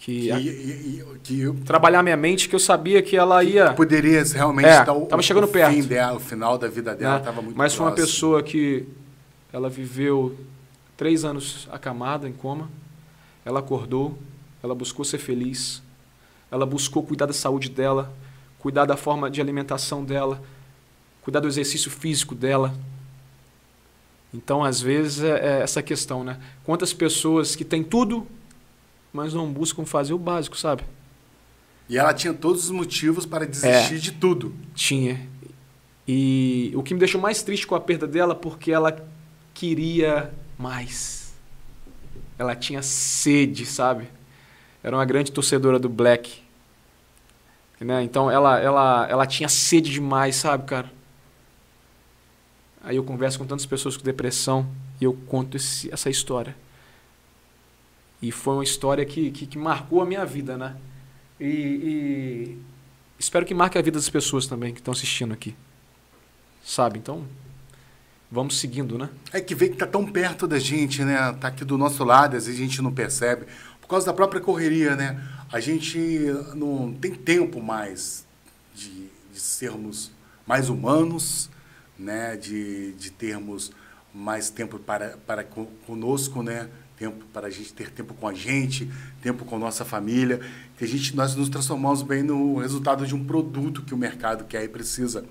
que, que, a, e, que eu, trabalhar minha mente, que eu sabia que ela ia. Que poderia realmente é, estar o, chegando o perto. fim dela, o final da vida dela estava né? muito Mas foi uma pessoa que ela viveu três anos acamada, em coma. Ela acordou, ela buscou ser feliz, ela buscou cuidar da saúde dela, cuidar da forma de alimentação dela, cuidar do exercício físico dela. Então, às vezes, é, é essa questão, né? Quantas pessoas que têm tudo, mas não buscam fazer o básico, sabe? E ela tinha todos os motivos para desistir é, de tudo. Tinha. E o que me deixou mais triste com a perda dela, porque ela queria mais ela tinha sede, sabe? Era uma grande torcedora do Black. Né? Então ela, ela, ela tinha sede demais, sabe, cara? Aí eu converso com tantas pessoas com depressão e eu conto esse, essa história. E foi uma história que, que, que marcou a minha vida, né? E, e, espero que marque a vida das pessoas também que estão assistindo aqui. Sabe? Então, vamos seguindo, né? É que vê que está tão perto da gente, né? Está aqui do nosso lado, às vezes a gente não percebe. Por causa da própria correria, né? A gente não tem tempo mais de, de sermos mais humanos, né? De, de termos mais tempo para, para conosco, né? Tempo para a gente ter tempo com a gente, tempo com a nossa família. Que a gente, nós nos transformamos bem no resultado de um produto que o mercado quer e precisa.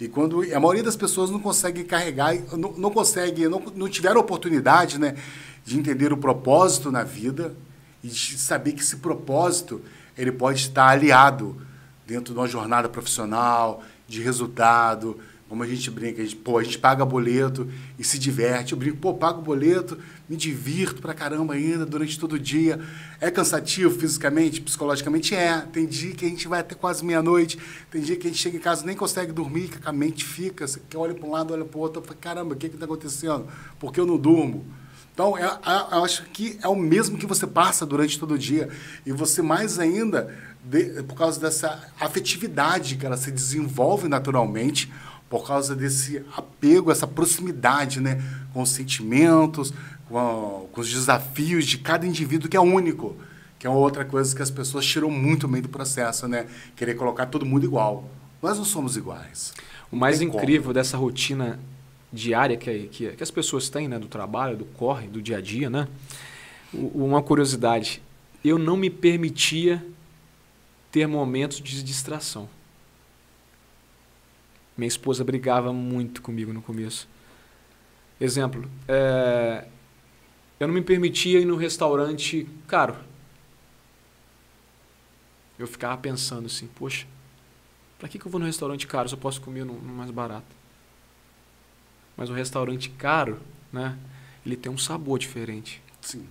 E quando a maioria das pessoas não consegue carregar, não, não consegue, não, não tiveram oportunidade né, de entender o propósito na vida e de saber que esse propósito ele pode estar aliado dentro de uma jornada profissional, de resultado, como a gente brinca, a gente, pô, a gente paga boleto e se diverte. Eu brinco, pô, pago boleto, me divirto pra caramba ainda durante todo o dia. É cansativo fisicamente, psicologicamente? É. Tem dia que a gente vai até quase meia-noite, tem dia que a gente chega em casa nem consegue dormir, que a mente fica, você olha para um lado, olha para o outro, fala, caramba, o que está acontecendo? Por que eu não durmo? Então, é, é, eu acho que é o mesmo que você passa durante todo o dia. E você mais ainda, de, por causa dessa afetividade que ela se desenvolve naturalmente, por causa desse apego, essa proximidade né, com os sentimentos, com, a, com, os desafios de cada indivíduo que é único. Que é outra coisa que as pessoas tiram muito meio do processo, né? Querer colocar todo mundo igual. Nós não somos iguais. O mais incrível como. dessa rotina diária que, que, que, as pessoas têm, né? Do trabalho, do corre, do dia a dia, né? O, uma curiosidade. Eu não me permitia ter momentos de distração. Minha esposa brigava muito comigo no começo. Exemplo, é, eu não me permitia ir no restaurante caro. Eu ficava pensando assim, poxa, para que, que eu vou no restaurante caro se eu posso comer no, no mais barato? Mas o restaurante caro, né, ele tem um sabor diferente. Sim.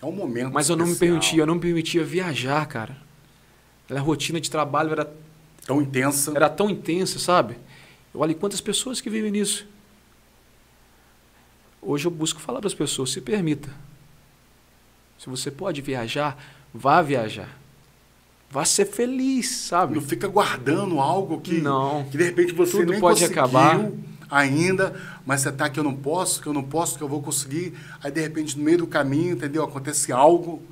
É um momento Mas eu não me permitia, eu não me permitia viajar, cara. A rotina de trabalho era tão intensa. Era tão intensa, sabe? Olha quantas pessoas que vivem nisso. Hoje eu busco falar para as pessoas, se permita. Se você pode viajar, vá viajar. Vá ser feliz, sabe? Não fica guardando algo que, não, que de repente você tudo nem pode acabar ainda, mas você tá que eu não posso, que eu não posso, que eu vou conseguir. Aí de repente no meio do caminho, entendeu? Acontece algo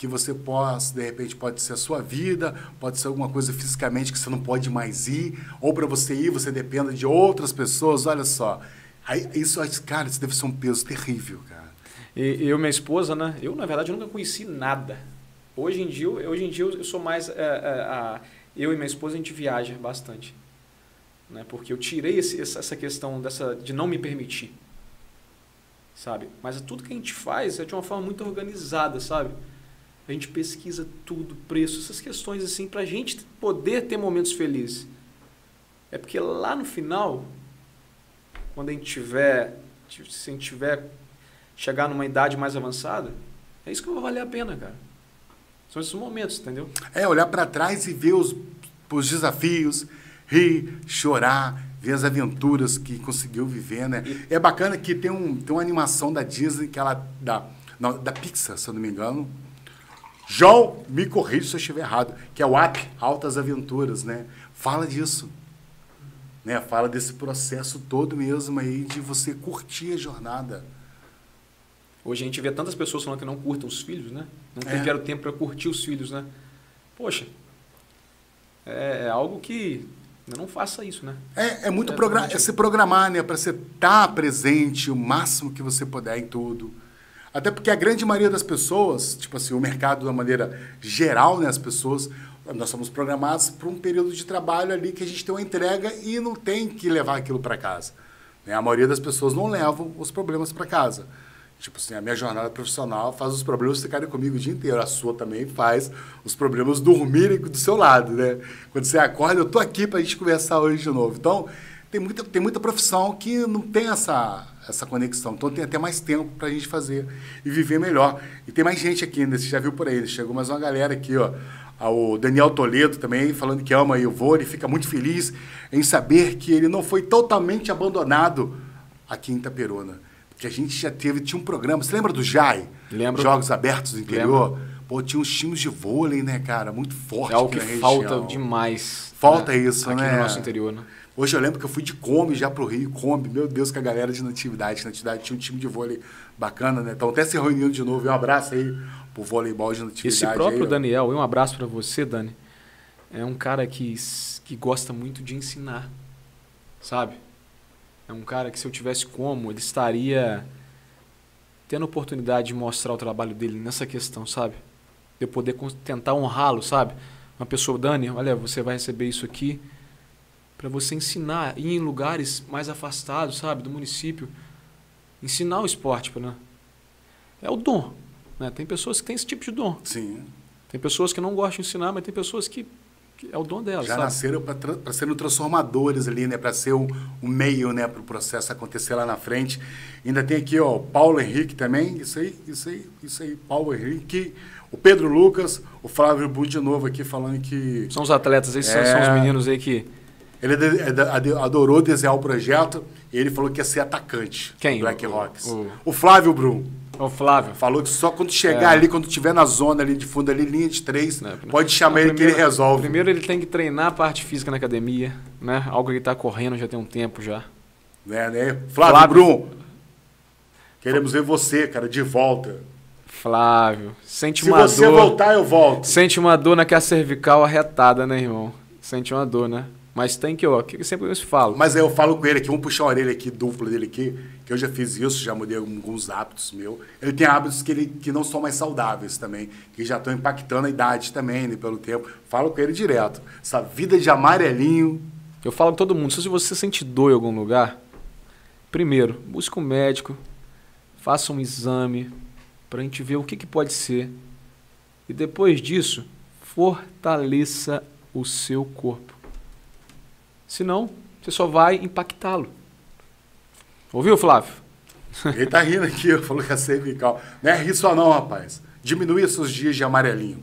que você possa, de repente pode ser a sua vida, pode ser alguma coisa fisicamente que você não pode mais ir, ou para você ir você dependa de outras pessoas. Olha só, Aí, isso, cara, isso deve ser um peso terrível, cara. E eu, minha esposa, né? Eu, na verdade, nunca conheci nada. Hoje em dia, hoje em dia eu sou mais. É, é, eu e minha esposa, a gente viaja bastante. Né? Porque eu tirei esse, essa questão dessa, de não me permitir. Sabe? Mas tudo que a gente faz é de uma forma muito organizada, sabe? A gente pesquisa tudo, preço, essas questões assim, para a gente poder ter momentos felizes. É porque lá no final, quando a gente tiver, se a gente tiver, chegar numa idade mais avançada, é isso que vai valer a pena, cara. São esses momentos, entendeu? É, olhar para trás e ver os, os desafios, rir, chorar, ver as aventuras que conseguiu viver, né? E... É bacana que tem, um, tem uma animação da Disney, que ela, da, não, da Pixar, se eu não me engano. João, me corrija se eu estiver errado, que é o App, Altas Aventuras, né? Fala disso né? Fala desse processo todo mesmo aí de você curtir a jornada. Hoje a gente vê tantas pessoas falando que não curtam os filhos, né? Não é. tiveram tempo para curtir os filhos, né? Poxa, é, é algo que não faça isso, né? É, é muito é, progra é se programar, né? Para você estar tá presente o máximo que você puder em tudo. Até porque a grande maioria das pessoas, tipo assim, o mercado da maneira geral, né? As pessoas nós somos programados para um período de trabalho ali que a gente tem uma entrega e não tem que levar aquilo para casa. Né? A maioria das pessoas não levam os problemas para casa. Tipo assim, a minha jornada profissional faz os problemas ficarem comigo o dia inteiro. A sua também faz os problemas dormirem do seu lado, né? Quando você acorda, eu tô aqui para a gente conversar hoje de novo. Então, tem muita, tem muita profissão que não tem essa, essa conexão. Então, tem até mais tempo para a gente fazer e viver melhor. E tem mais gente aqui ainda, você já viu por aí. Chegou mais uma galera aqui, ó ao Daniel Toledo também, falando que ama o vôlei, fica muito feliz em saber que ele não foi totalmente abandonado aqui em Itaperuna. Porque a gente já teve, tinha um programa, você lembra do JAI? Lembro. Jogos Abertos do Interior? Lembro. Pô, tinha uns times de vôlei, né, cara? Muito forte. É algo que falta demais. Falta né? isso, aqui né? Aqui no nosso interior, né? Hoje eu lembro que eu fui de Kombi já pro Rio, Kombi, meu Deus, que a galera de Natividade. Natividade tinha um time de vôlei bacana, né? Então até se reunindo de novo, um abraço aí pro voleibol de natividade. Esse próprio aí, Daniel, um abraço para você, Dani. É um cara que, que gosta muito de ensinar, sabe? É um cara que se eu tivesse como, ele estaria tendo oportunidade de mostrar o trabalho dele nessa questão, sabe? De eu poder tentar honrá-lo, sabe? Uma pessoa, Dani, olha, você vai receber isso aqui para você ensinar, ir em lugares mais afastados, sabe, do município, ensinar o esporte, né? É o dom, né? Tem pessoas que têm esse tipo de dom. Sim. Tem pessoas que não gostam de ensinar, mas tem pessoas que, que é o dom delas. Já sabe? nasceram para serem transformadores ali, né? Para ser o, o meio, né? Para o processo acontecer lá na frente. Ainda tem aqui, ó, Paulo Henrique também. Isso aí, isso aí, isso aí, Paulo Henrique. O Pedro Lucas, o Flávio Bu de novo aqui falando que. São os atletas, esses é... são os meninos aí que. Ele adorou desenhar o projeto e ele falou que ia ser atacante. Quem? Black Rocks. O, o Flávio Brum. O Flávio. Falou que só quando chegar é. ali, quando tiver na zona ali de fundo, ali, linha de três, é, pode chamar ele primeiro, que ele resolve. Primeiro ele tem que treinar a parte física na academia, né? Algo que ele está correndo já tem um tempo já. É, né? Flávio, Flávio Brum, queremos ver você, cara, de volta. Flávio, sente Se uma dor. Se você voltar, eu volto. Sente uma dor naquela cervical arretada, né, irmão? Sente uma dor, né? Mas tem que, ó, que sempre eu falo. Mas aí eu falo com ele aqui, vamos puxar a orelha aqui, dupla dele aqui, que eu já fiz isso, já mudei alguns hábitos meus. Ele tem hábitos que, ele, que não são mais saudáveis também, que já estão impactando a idade também, né, pelo tempo. Falo com ele direto. Essa vida de amarelinho. Eu falo com todo mundo, se você sente dor em algum lugar, primeiro, busque um médico, faça um exame para a gente ver o que, que pode ser. E depois disso, fortaleça o seu corpo. Senão, você só vai impactá-lo. Ouviu, Flávio? Ele tá rindo aqui, falou que é cervical. Não é rir só não, rapaz. Diminui seus dias de amarelinho.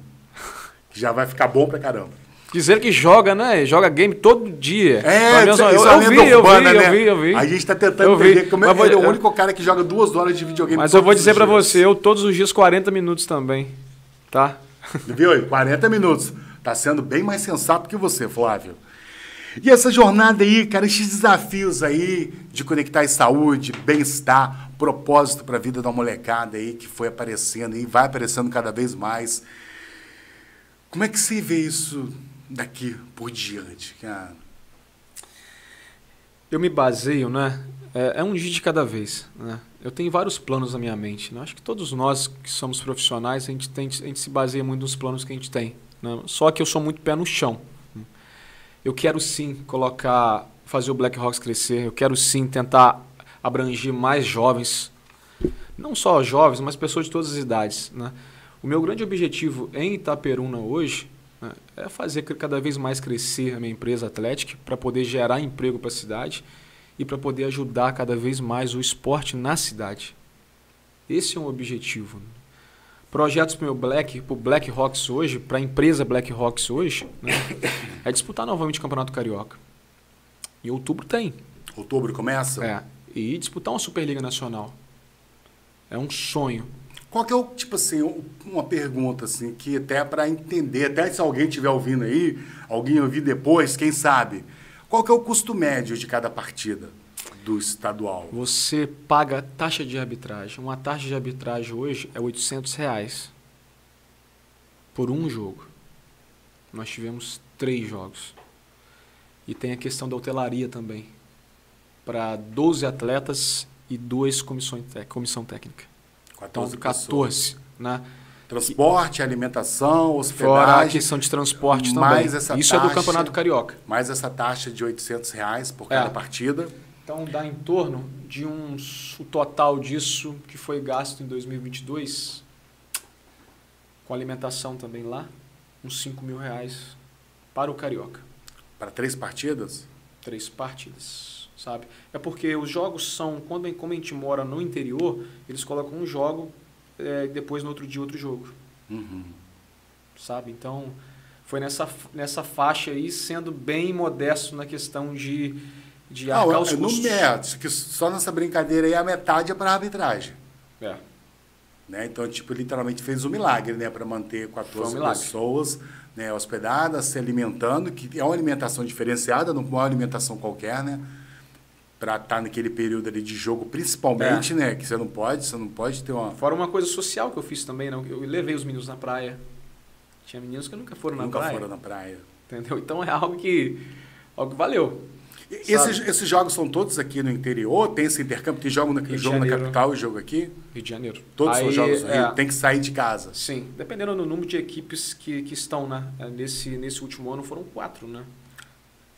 Que já vai ficar bom pra caramba. Dizer que joga, né? Joga game todo dia. É, eu, é eu, vi, eu vi, urbana, eu né? vi, eu vi. A gente tá tentando Eu vi. entender como é que ele é o único cara que joga duas horas de videogame Mas eu vou dizer dias. você, eu todos os dias 40 minutos também, tá? Viu aí? 40 minutos. Tá sendo bem mais sensato que você, Flávio. E essa jornada aí, cara, esses desafios aí de conectar saúde, bem-estar, propósito para a vida da molecada aí que foi aparecendo e vai aparecendo cada vez mais. Como é que você vê isso daqui por diante, cara? Eu me baseio, né? É, é um dia de cada vez, né? Eu tenho vários planos na minha mente. Né? Acho que todos nós que somos profissionais, a gente, tem, a gente se baseia muito nos planos que a gente tem. né? Só que eu sou muito pé no chão. Né? Eu quero sim colocar, fazer o Black Rocks crescer. Eu quero sim tentar abranger mais jovens. Não só jovens, mas pessoas de todas as idades. Né? O meu grande objetivo em Itaperuna hoje né, é fazer cada vez mais crescer a minha empresa Atlética para poder gerar emprego para a cidade e para poder ajudar cada vez mais o esporte na cidade. Esse é um objetivo. Projetos para o Black, pro Black Rocks hoje, para a empresa Black Rocks hoje, né, (coughs) é disputar novamente o Campeonato Carioca. Em outubro tem. Outubro começa? É. E disputar uma Superliga Nacional. É um sonho. Qual que é o, tipo assim, um- uma pergunta assim, que até para entender, até se alguém estiver ouvindo aí, alguém ouvir depois, quem sabe, qual que é o custo médio de cada partida do estadual? Você paga taxa de arbitragem. Uma taxa de arbitragem hoje é 800 reais por um jogo. Nós tivemos três jogos. E tem a questão da hotelaria também. Para 12 atletas e duas comissões comissão técnica. Então, 14 pessoas. 14. Né? Transporte, alimentação, Fora a hospedagem, questão de transporte mais também. Isso é do taxa. Campeonato Carioca. mais essa taxa de 800 reais por É. cada partida. Então dá em torno de uns o total disso que foi gasto em 2022 com alimentação também lá, uns 5 mil reais para o Carioca. Para três partidas? Três partidas, sabe? É porque os jogos são, quando como a gente mora no interior, eles colocam um jogo é, e depois no outro dia outro jogo, Uhum. sabe? Então foi nessa, nessa faixa aí, sendo bem modesto na questão de, de Ah, arcar os é no custos. médio, que só nessa brincadeira aí a metade é para arbitragem. É. Né? Então, tipo, literalmente fez um milagre, né? Para manter 14 Foi um pessoas né, hospedadas, se alimentando, que é uma alimentação diferenciada, não é uma alimentação qualquer, né? Para estar naquele período ali de jogo, principalmente, É. né? Que você não pode, você não pode ter uma. Fora uma coisa social que eu fiz também, né? Eu levei os meninos na praia. Tinha meninos que nunca foram na nunca praia. foram na praia. Entendeu? Então é algo que, algo que valeu. Esses, esses jogos são todos aqui no interior? Tem esse intercâmbio? Tem jogo na, Rio de jogo na capital e jogo aqui? Rio de Janeiro. Todos são Aí, jogos no Rio? é, Tem que sair de casa. Sim, dependendo do número de equipes que, que estão, né? É, Nesse, nesse último ano foram quatro, né?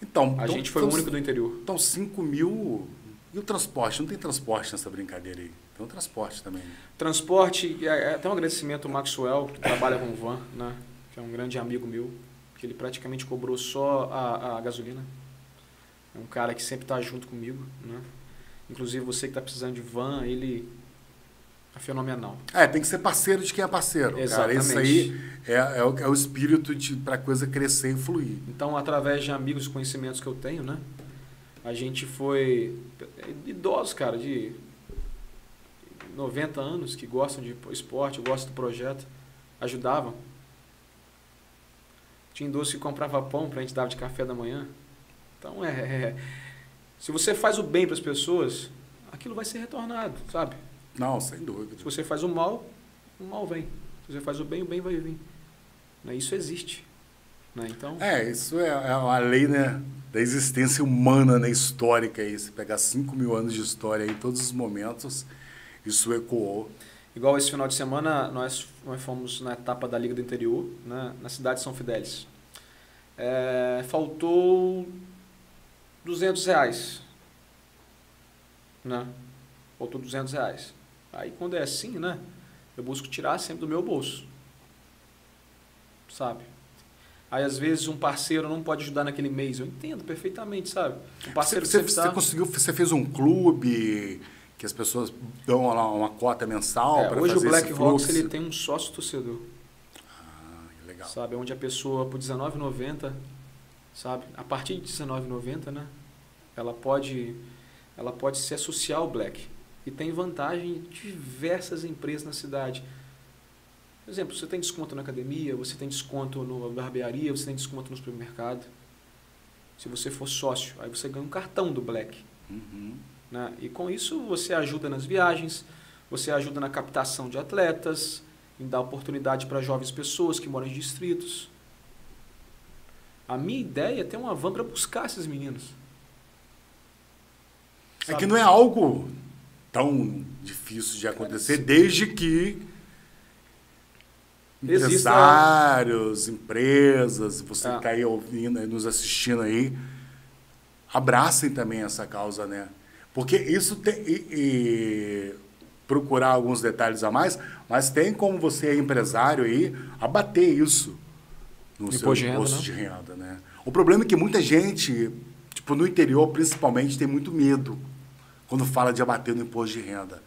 Então, A então- gente foi o então- único do interior. Então, 5 mil. E o transporte? Não tem transporte nessa brincadeira aí. Tem um transporte também. Transporte, é, até um agradecimento ao Maxwell, que trabalha com o Van, né? Que é um grande amigo meu, que ele praticamente cobrou só a, a gasolina. É um cara que sempre está junto comigo, né? Inclusive você que está precisando de van, ele é fenomenal. É, tem que ser parceiro de quem é parceiro. Cara. Exatamente. Isso aí é, é, o, é o espírito para a coisa crescer e fluir. Então, através de amigos e conhecimentos que eu tenho, né? A gente foi idosos, cara, de 90 anos que gostam de esporte, gostam do projeto, ajudavam. Tinha idosos que comprava pão pra gente dar de café da manhã. Então, é, é- se você faz o bem para as pessoas, aquilo vai ser retornado, sabe? Não, sem dúvida. Se você faz o mal, o mal vem. Se você faz o bem, o bem vai vir. Né? Isso existe. Né? Então, É, isso é, é uma lei né, da existência humana, né, histórica. Aí. Se pegar 5 mil anos de história em todos os momentos, isso ecoou. igual esse final de semana, nós, nós fomos na etapa da Liga do Interior, né? na cidade de São Fidélis. É, faltou 200 reais. Né? Faltou 200 reais. Aí quando é assim, né? Eu busco tirar sempre do meu bolso. Sabe? Aí às vezes um parceiro não pode ajudar naquele mês. Eu entendo perfeitamente, sabe? Um Você, parceiro você, você tá... conseguiu, você fez um clube que as pessoas dão lá uma cota mensal É, para hoje o fazer Black Rocks ele tem um sócio torcedor. Ah, legal. sabe? Onde a pessoa por R$19,90, sabe? A partir de R$19,90, né? Ela pode, ela pode se associar ao Black. E tem vantagem em diversas empresas na cidade. Por exemplo, você tem desconto na academia, você tem desconto na barbearia, você tem desconto no supermercado. Se você for sócio, aí você ganha um cartão do Black. Uhum. Né? E com isso você ajuda nas viagens, você ajuda na captação de atletas, em dar oportunidade para jovens pessoas que moram em distritos. A minha ideia é ter uma van para buscar esses meninos. É Sabe? que não é algo tão difícil de acontecer, desde que empresários, empresas, você É. que está aí ouvindo, nos assistindo aí, abracem também essa causa, né? Porque isso tem. E, e procurar alguns detalhes a mais, mas tem como você é empresário aí abater isso no seu Imposto de renda, imposto né? de renda, né? O problema é que muita gente, tipo no interior principalmente, tem muito medo quando fala de abater no imposto de renda.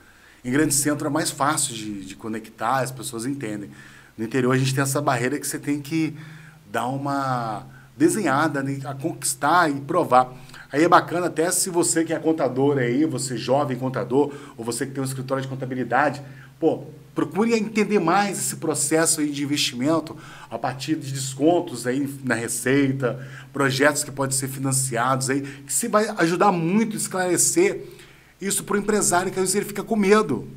Em grande centro é mais fácil de, de conectar, as pessoas entendem. No interior a gente tem essa barreira que você tem que dar uma desenhada, né, a conquistar e provar. Aí é bacana até se você que é contador aí, você jovem contador, ou você que tem um escritório de contabilidade, pô, procure entender mais esse processo de investimento a partir de descontos aí na receita, projetos que podem ser financiados aí, que se vai ajudar muito a esclarecer isso para o empresário, que às vezes ele fica com medo.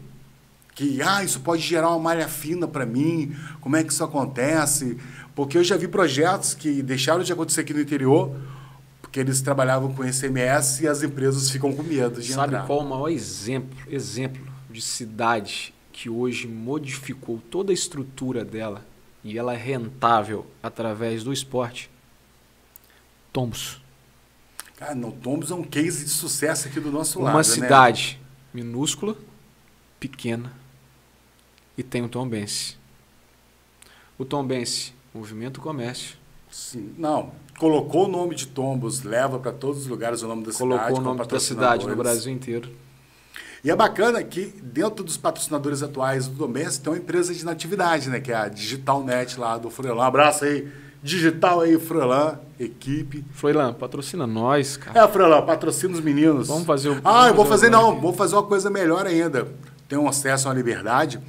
Que, ah, isso pode gerar uma malha fina para mim, como é que isso acontece? Porque eu já vi projetos que deixaram de acontecer aqui no interior, porque eles trabalhavam com ICMS e as empresas ficam com medo de Sabe entrar. qual o maior exemplo, exemplo de cidade que hoje modificou toda a estrutura dela e ela é rentável através do esporte? Tombos. Cara, não, Tombos é um case de sucesso aqui do nosso lado, Uma né? cidade minúscula, pequena, e tem o Tombense. O Tombense movimenta o comércio, Sim. Não, colocou o nome de Tombos, leva para todos os lugares o nome da cidade. colocou o nome da cidade no. Brasil inteiro. E é bacana que dentro dos patrocinadores atuais do Domestic tem uma empresa de natividade, né? Que é a Digitalnet lá do Furlan. Um abraço aí, Digital aí, Furlan, equipe. Froilan, patrocina nós, cara. É, Furlan, patrocina os meninos. Vamos fazer o- Ah, eu vou fazer, não, vou fazer uma coisa melhor ainda. Tem um acesso à liberdade.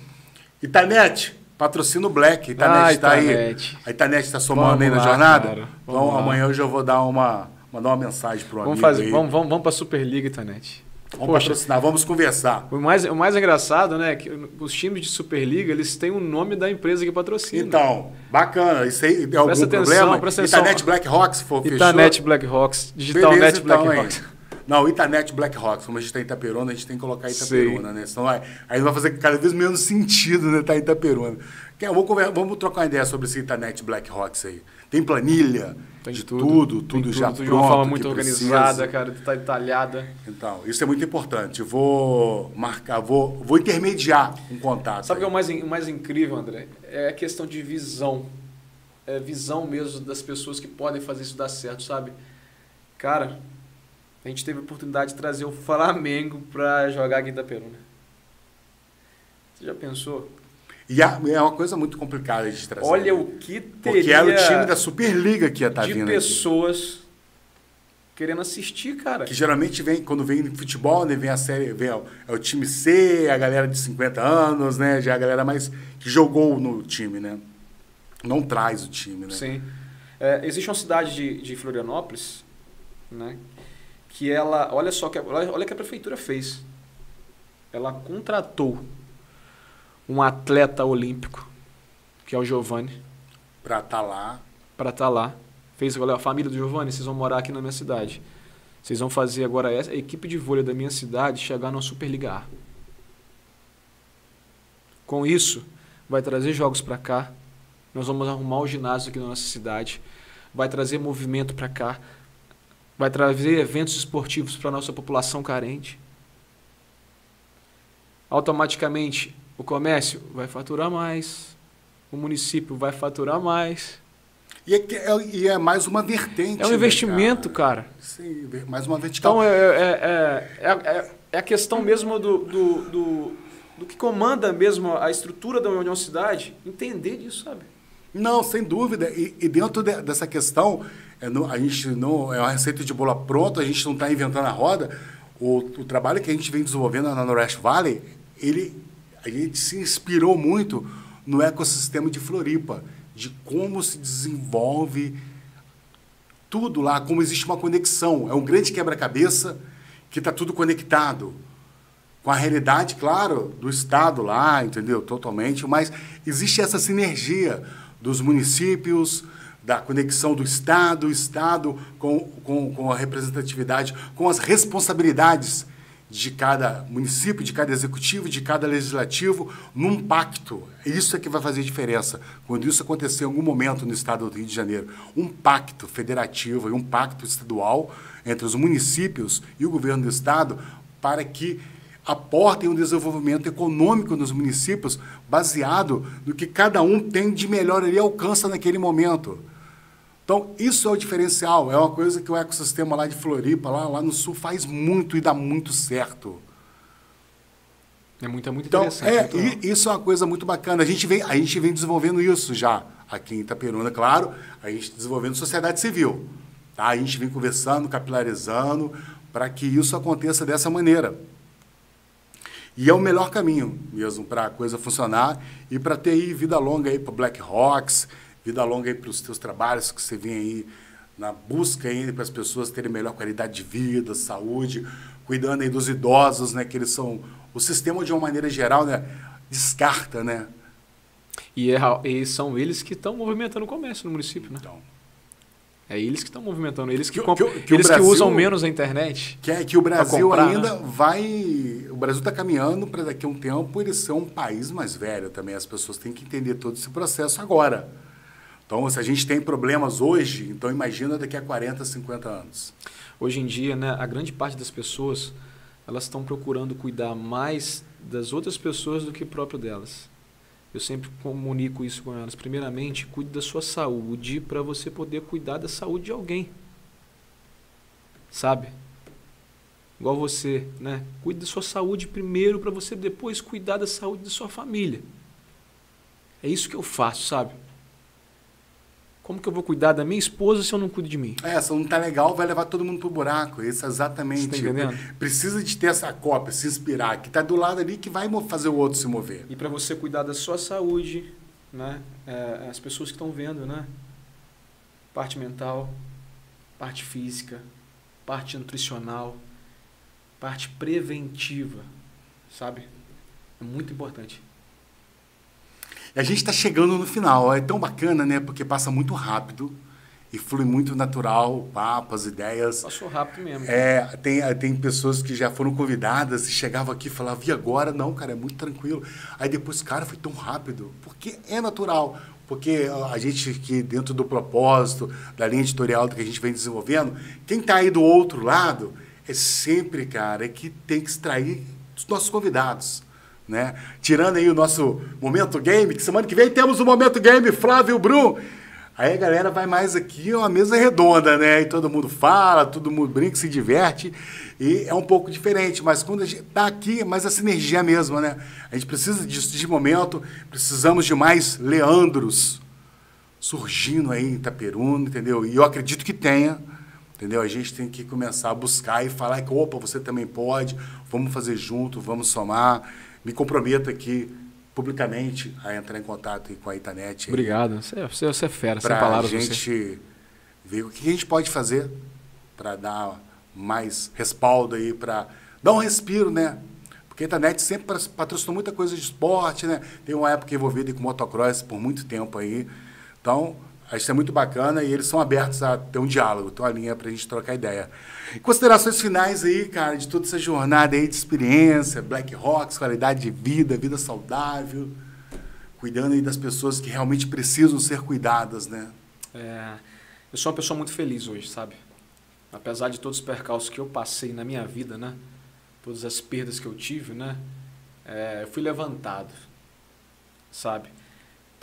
Itanet, patrocina o Black. Itanet Ah, tá aí. Itanet. A Itanet tá somando Vamos aí na lá, jornada? cara. Então lá. amanhã eu já vou dar uma, mandar uma mensagem pro Vamos amigo fazer, aí. vamos, vamos, vamos para a Superliga Itanet. Vamos Poxa, patrocinar, vamos conversar. o mais, o mais engraçado, né, é que os times de Superliga, eles têm o nome da empresa que patrocina. Então, bacana. Isso aí é algum Presta atenção, problema? presta atenção. Itanet Black Rocks, for, Itanet fechou? Blackhawks, Digital Beleza, Net então, Blackhawks. Não, Itanet Black Rocks. Como a gente está em Itaperuna, a gente tem que colocar Itaperuna, né? Senão vai, aí vai fazer cada vez menos sentido, né? Tá em Itaperuna. Quer, vamos, vamos trocar uma ideia sobre esse Itanet Black Rocks aí. Tem planilha, Tem de tudo, tudo, tudo, já tudo pronto. de uma forma muito precisa. organizada, cara, tá detalhada. Então, isso é muito importante. Vou marcar, vou, vou intermediar um contato. Sabe o que é o mais, o mais incrível, André? É a questão de visão. É visão mesmo das pessoas que podem fazer isso dar certo, sabe? Cara, a gente teve a oportunidade de trazer o Flamengo pra jogar aqui em Itaperuna. Você já pensou? E é uma coisa muito complicada de trazer. Olha o que teria Porque era o time da Superliga que ia estar de vindo aqui. pessoas querendo assistir, cara. Que geralmente vem, quando vem futebol, né, vem a série, vem o, é o time C, a galera de 50 anos, né? Já é a galera mais que jogou no time, né? Não traz o time, né? Sim. É, existe uma cidade de, de Florianópolis, né? Que ela, olha só, que, olha, olha o que a prefeitura fez. Ela contratou um atleta olímpico, que é o Giovanni, Pra estar lá. para estar tá lá. Fez, a família do Giovanni, vocês vão morar aqui na minha cidade. Vocês vão fazer agora essa, a equipe de vôlei da minha cidade chegar na Superliga A. Com isso, vai trazer jogos para cá. Nós vamos arrumar o ginásio aqui na nossa cidade. Vai trazer movimento para cá. Vai trazer eventos esportivos para a nossa população carente. Automaticamente, o comércio vai faturar mais. O município vai faturar mais. E é, é, e é mais uma vertente. É um né, investimento, cara. cara. Sim, mais uma vertical. Então, é, é, é, é, a questão mesmo do, do, do, do, que comanda mesmo a estrutura da União Cidade, entender disso, sabe? Não, sem dúvida. E, e dentro de, dessa questão, é, a gente não é uma receita de bola pronta, a gente não está inventando a roda. O, o trabalho que a gente vem desenvolvendo na Noroeste Valley, ele, a gente se inspirou muito no ecossistema de Floripa de como se desenvolve tudo lá, como existe uma conexão. É um grande quebra-cabeça que está tudo conectado. Com a realidade, claro, do Estado lá, entendeu? Totalmente, mas existe essa sinergia dos municípios, da conexão do Estado, Estado com, com, com a representatividade, com as responsabilidades de cada município, de cada executivo, de cada legislativo, num pacto. Isso é que vai fazer diferença. Quando isso acontecer em algum momento no estado do Rio de Janeiro, um pacto federativo e um pacto estadual entre os municípios e o governo do estado para que aportem um desenvolvimento econômico nos municípios baseado no que cada um tem de melhor ali alcança naquele momento. Então, isso é o diferencial, é uma coisa que o ecossistema lá de Floripa, lá, lá no sul, faz muito e dá muito certo. É muito, é muito então, interessante. É, e, isso é uma coisa muito bacana. A gente, vem, a gente vem desenvolvendo isso já aqui em Itaperuna, claro, a gente desenvolvendo sociedade civil. Tá? A gente vem conversando, capilarizando, para que isso aconteça dessa maneira. E é o melhor caminho mesmo para a coisa funcionar e para ter aí vida longa aí para Black Rocks, vida longa aí para os teus trabalhos que você vem aí na busca ainda para as pessoas terem melhor qualidade de vida, saúde, cuidando aí dos idosos, né, que eles são o sistema de uma maneira geral, né, descarta, né? E, é, e são eles que estão movimentando o comércio no município, né? Então. É eles que estão movimentando, eles que, que, que, que eles Brasil, que usam menos a internet. Que é que o Brasil comprar, ainda né? vai. O Brasil está caminhando para daqui a um tempo ele ser um país mais velho também. As pessoas têm que entender todo esse processo agora. Então, se a gente tem problemas hoje, então imagina daqui a 40, 50 anos. Hoje em dia, né, a grande parte das pessoas elas estão procurando cuidar mais das outras pessoas do que próprio delas. Eu sempre comunico isso com elas. Primeiramente, cuide da sua saúde para você poder cuidar da saúde de alguém. Sabe? Igual você, né? Cuide da sua saúde primeiro para você depois cuidar da saúde da sua família. É isso que eu faço, sabe? Como que eu vou cuidar da minha esposa se eu não cuido de mim? É, se não tá legal, vai levar todo mundo pro buraco. Isso é exatamente. Tá entendendo? Precisa de ter essa cópia, se inspirar, que tá do lado ali que vai fazer o outro se mover. E para você cuidar da sua saúde, né? É, as pessoas que estão vendo, né? Parte mental, parte física, parte nutricional, parte preventiva, sabe? É muito importante. E a gente está chegando no final. É tão bacana, né? Porque passa muito rápido e flui muito natural, o papo, as ideias. Passou rápido mesmo. É, tem, tem pessoas que já foram convidadas e chegavam aqui e falavam, e agora? Não, cara, é muito tranquilo. Aí depois, cara, foi tão rápido. Porque é natural. Porque a gente que dentro do propósito, da linha editorial que a gente vem desenvolvendo, quem está aí do outro lado é sempre, cara, é que tem que extrair dos nossos convidados. Né? Tirando aí o nosso Momento Game, que semana que vem temos o Momento Game, Flávio Brum. Aí a galera vai mais aqui, uma mesa redonda, né? E todo mundo fala, todo mundo brinca, se diverte. E é um pouco diferente, mas quando a gente tá aqui, é mais a sinergia mesmo, né? A gente precisa disso de momento, precisamos de mais Leandros surgindo aí em Itaperuna, entendeu? E eu acredito que tenha, entendeu? A gente tem que começar a buscar e falar que, opa, você também pode, vamos fazer junto, vamos somar me comprometo aqui publicamente a entrar em contato com a internet. Obrigado. Você, você, você é fera, sem palavras. Para a gente ver o que a gente pode fazer para dar mais respaldo aí, para dar um respiro, né? Porque a internet sempre patrocinou muita coisa de esporte, né? Tem uma época envolvida com motocross por muito tempo aí. Então, Acho que é muito bacana e eles são abertos a ter um diálogo, ter uma linha para a gente trocar ideia. Considerações finais aí, cara, de toda essa jornada aí de experiência, Black Rocks, qualidade de vida, vida saudável, cuidando aí das pessoas que realmente precisam ser cuidadas, né? É, eu sou uma pessoa muito feliz hoje, sabe? Apesar de todos os percalços que eu passei na minha vida, né? Todas as perdas que eu tive, né? É, eu fui levantado, sabe?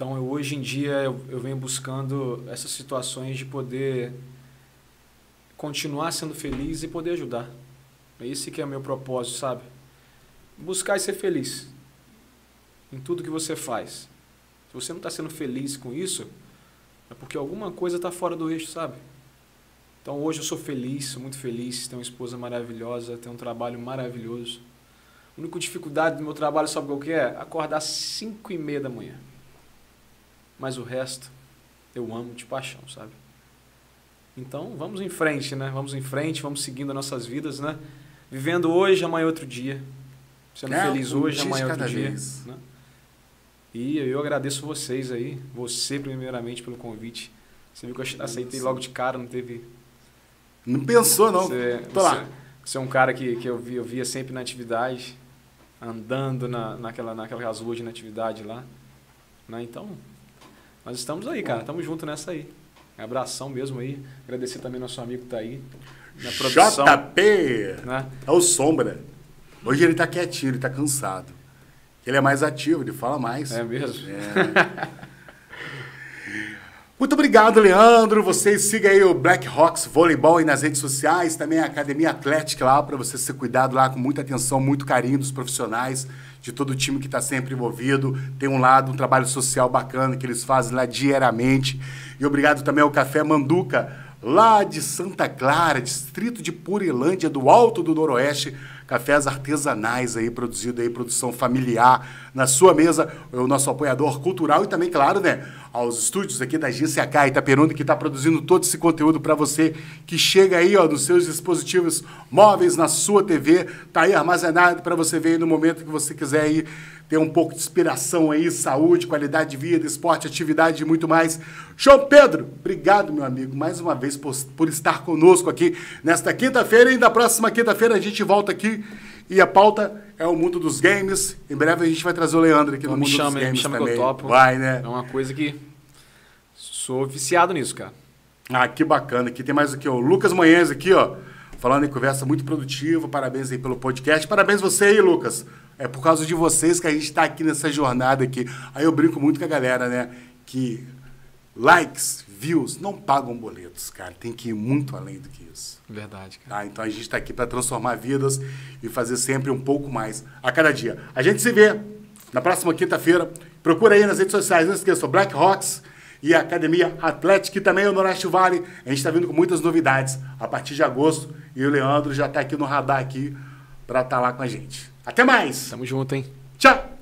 Então, eu, hoje em dia, eu, eu venho buscando essas situações de poder continuar sendo feliz e poder ajudar. É esse que é o meu propósito, sabe? Buscar e ser feliz em tudo que você faz. Se você não está sendo feliz com isso, é porque alguma coisa está fora do eixo, sabe? Então hoje eu sou feliz, sou muito feliz, tenho uma esposa maravilhosa, tenho um trabalho maravilhoso. A única dificuldade do meu trabalho, sabe o que é? Acordar às 5 e meia da manhã. Mas o resto, eu amo de paixão, sabe? Então, vamos em frente, né? Vamos em frente, vamos seguindo as nossas vidas, né? Vivendo hoje, amanhã é outro dia. Sendo é, feliz hoje, amanhã é outro dia. Né? E eu agradeço vocês aí, você primeiramente pelo convite. Você viu que eu aceitei logo de cara, não teve... Não pensou, não. Você, Tô você, lá. Você é um cara que, que eu, via, eu via sempre na atividade, andando na, naquela, naquela ruas de atividade lá. Né? Então, nós estamos aí, cara. Estamos juntos nessa aí. Abração mesmo aí. Agradecer também nosso amigo que tá aí. Na produção. JP! Né? É o Sombra. Hoje ele tá quietinho, ele tá cansado. Ele é mais ativo, ele fala mais. É mesmo? É. (laughs) Muito obrigado, Leandro. Vocês sigam aí o Black Hawks Voleibol aí nas redes sociais, também a Academia Atlética lá, para você ser cuidado lá com muita atenção, muito carinho dos profissionais de todo o time que está sempre envolvido. Tem um lado, um trabalho social bacana que eles fazem lá diariamente. E obrigado também ao Café Manduca, lá de Santa Clara, distrito de Purilândia, do Alto do Noroeste. Cafés artesanais aí, produzido aí, produção familiar na sua mesa. É o nosso apoiador cultural e também, claro, né, aos estúdios aqui da GCH Itaperuna, que está produzindo todo esse conteúdo para você que chega aí ó, nos seus dispositivos móveis, na sua TV, tá aí armazenado para você ver aí no momento que você quiser aí ter um pouco de inspiração aí, saúde, qualidade de vida, esporte, atividade e muito mais. João Pedro, obrigado, meu amigo, mais uma vez por, por estar conosco aqui nesta quinta-feira e na próxima quinta-feira a gente volta aqui e a pauta é o mundo dos games. Em breve a gente vai trazer o Leandro aqui no mundo chama, dos games me chama também. Que eu topo. Vai, né? É uma coisa que sou viciado nisso, cara. Ah, que bacana. Aqui tem mais aqui, ó. O Lucas Manhães aqui, ó. Falando em conversa muito produtiva. Parabéns aí pelo podcast. Parabéns você aí, Lucas. É por causa de vocês que a gente está aqui nessa jornada aqui. Aí eu brinco muito com a galera, né? Que likes, views não pagam boletos, cara. Tem que ir muito além do que isso. Verdade, cara. Tá? Então a gente está aqui para transformar vidas e fazer sempre um pouco mais a cada dia. A gente se vê na próxima quinta-feira. Procura aí nas redes sociais. Não esqueça, Black Rocks e a Academia Atlética e também o Noroeste Vale. A gente está vindo com muitas novidades a partir de agosto. E o Leandro já está aqui no radar aqui para estar tá lá com a gente. Até mais! Tamo junto, hein? Tchau!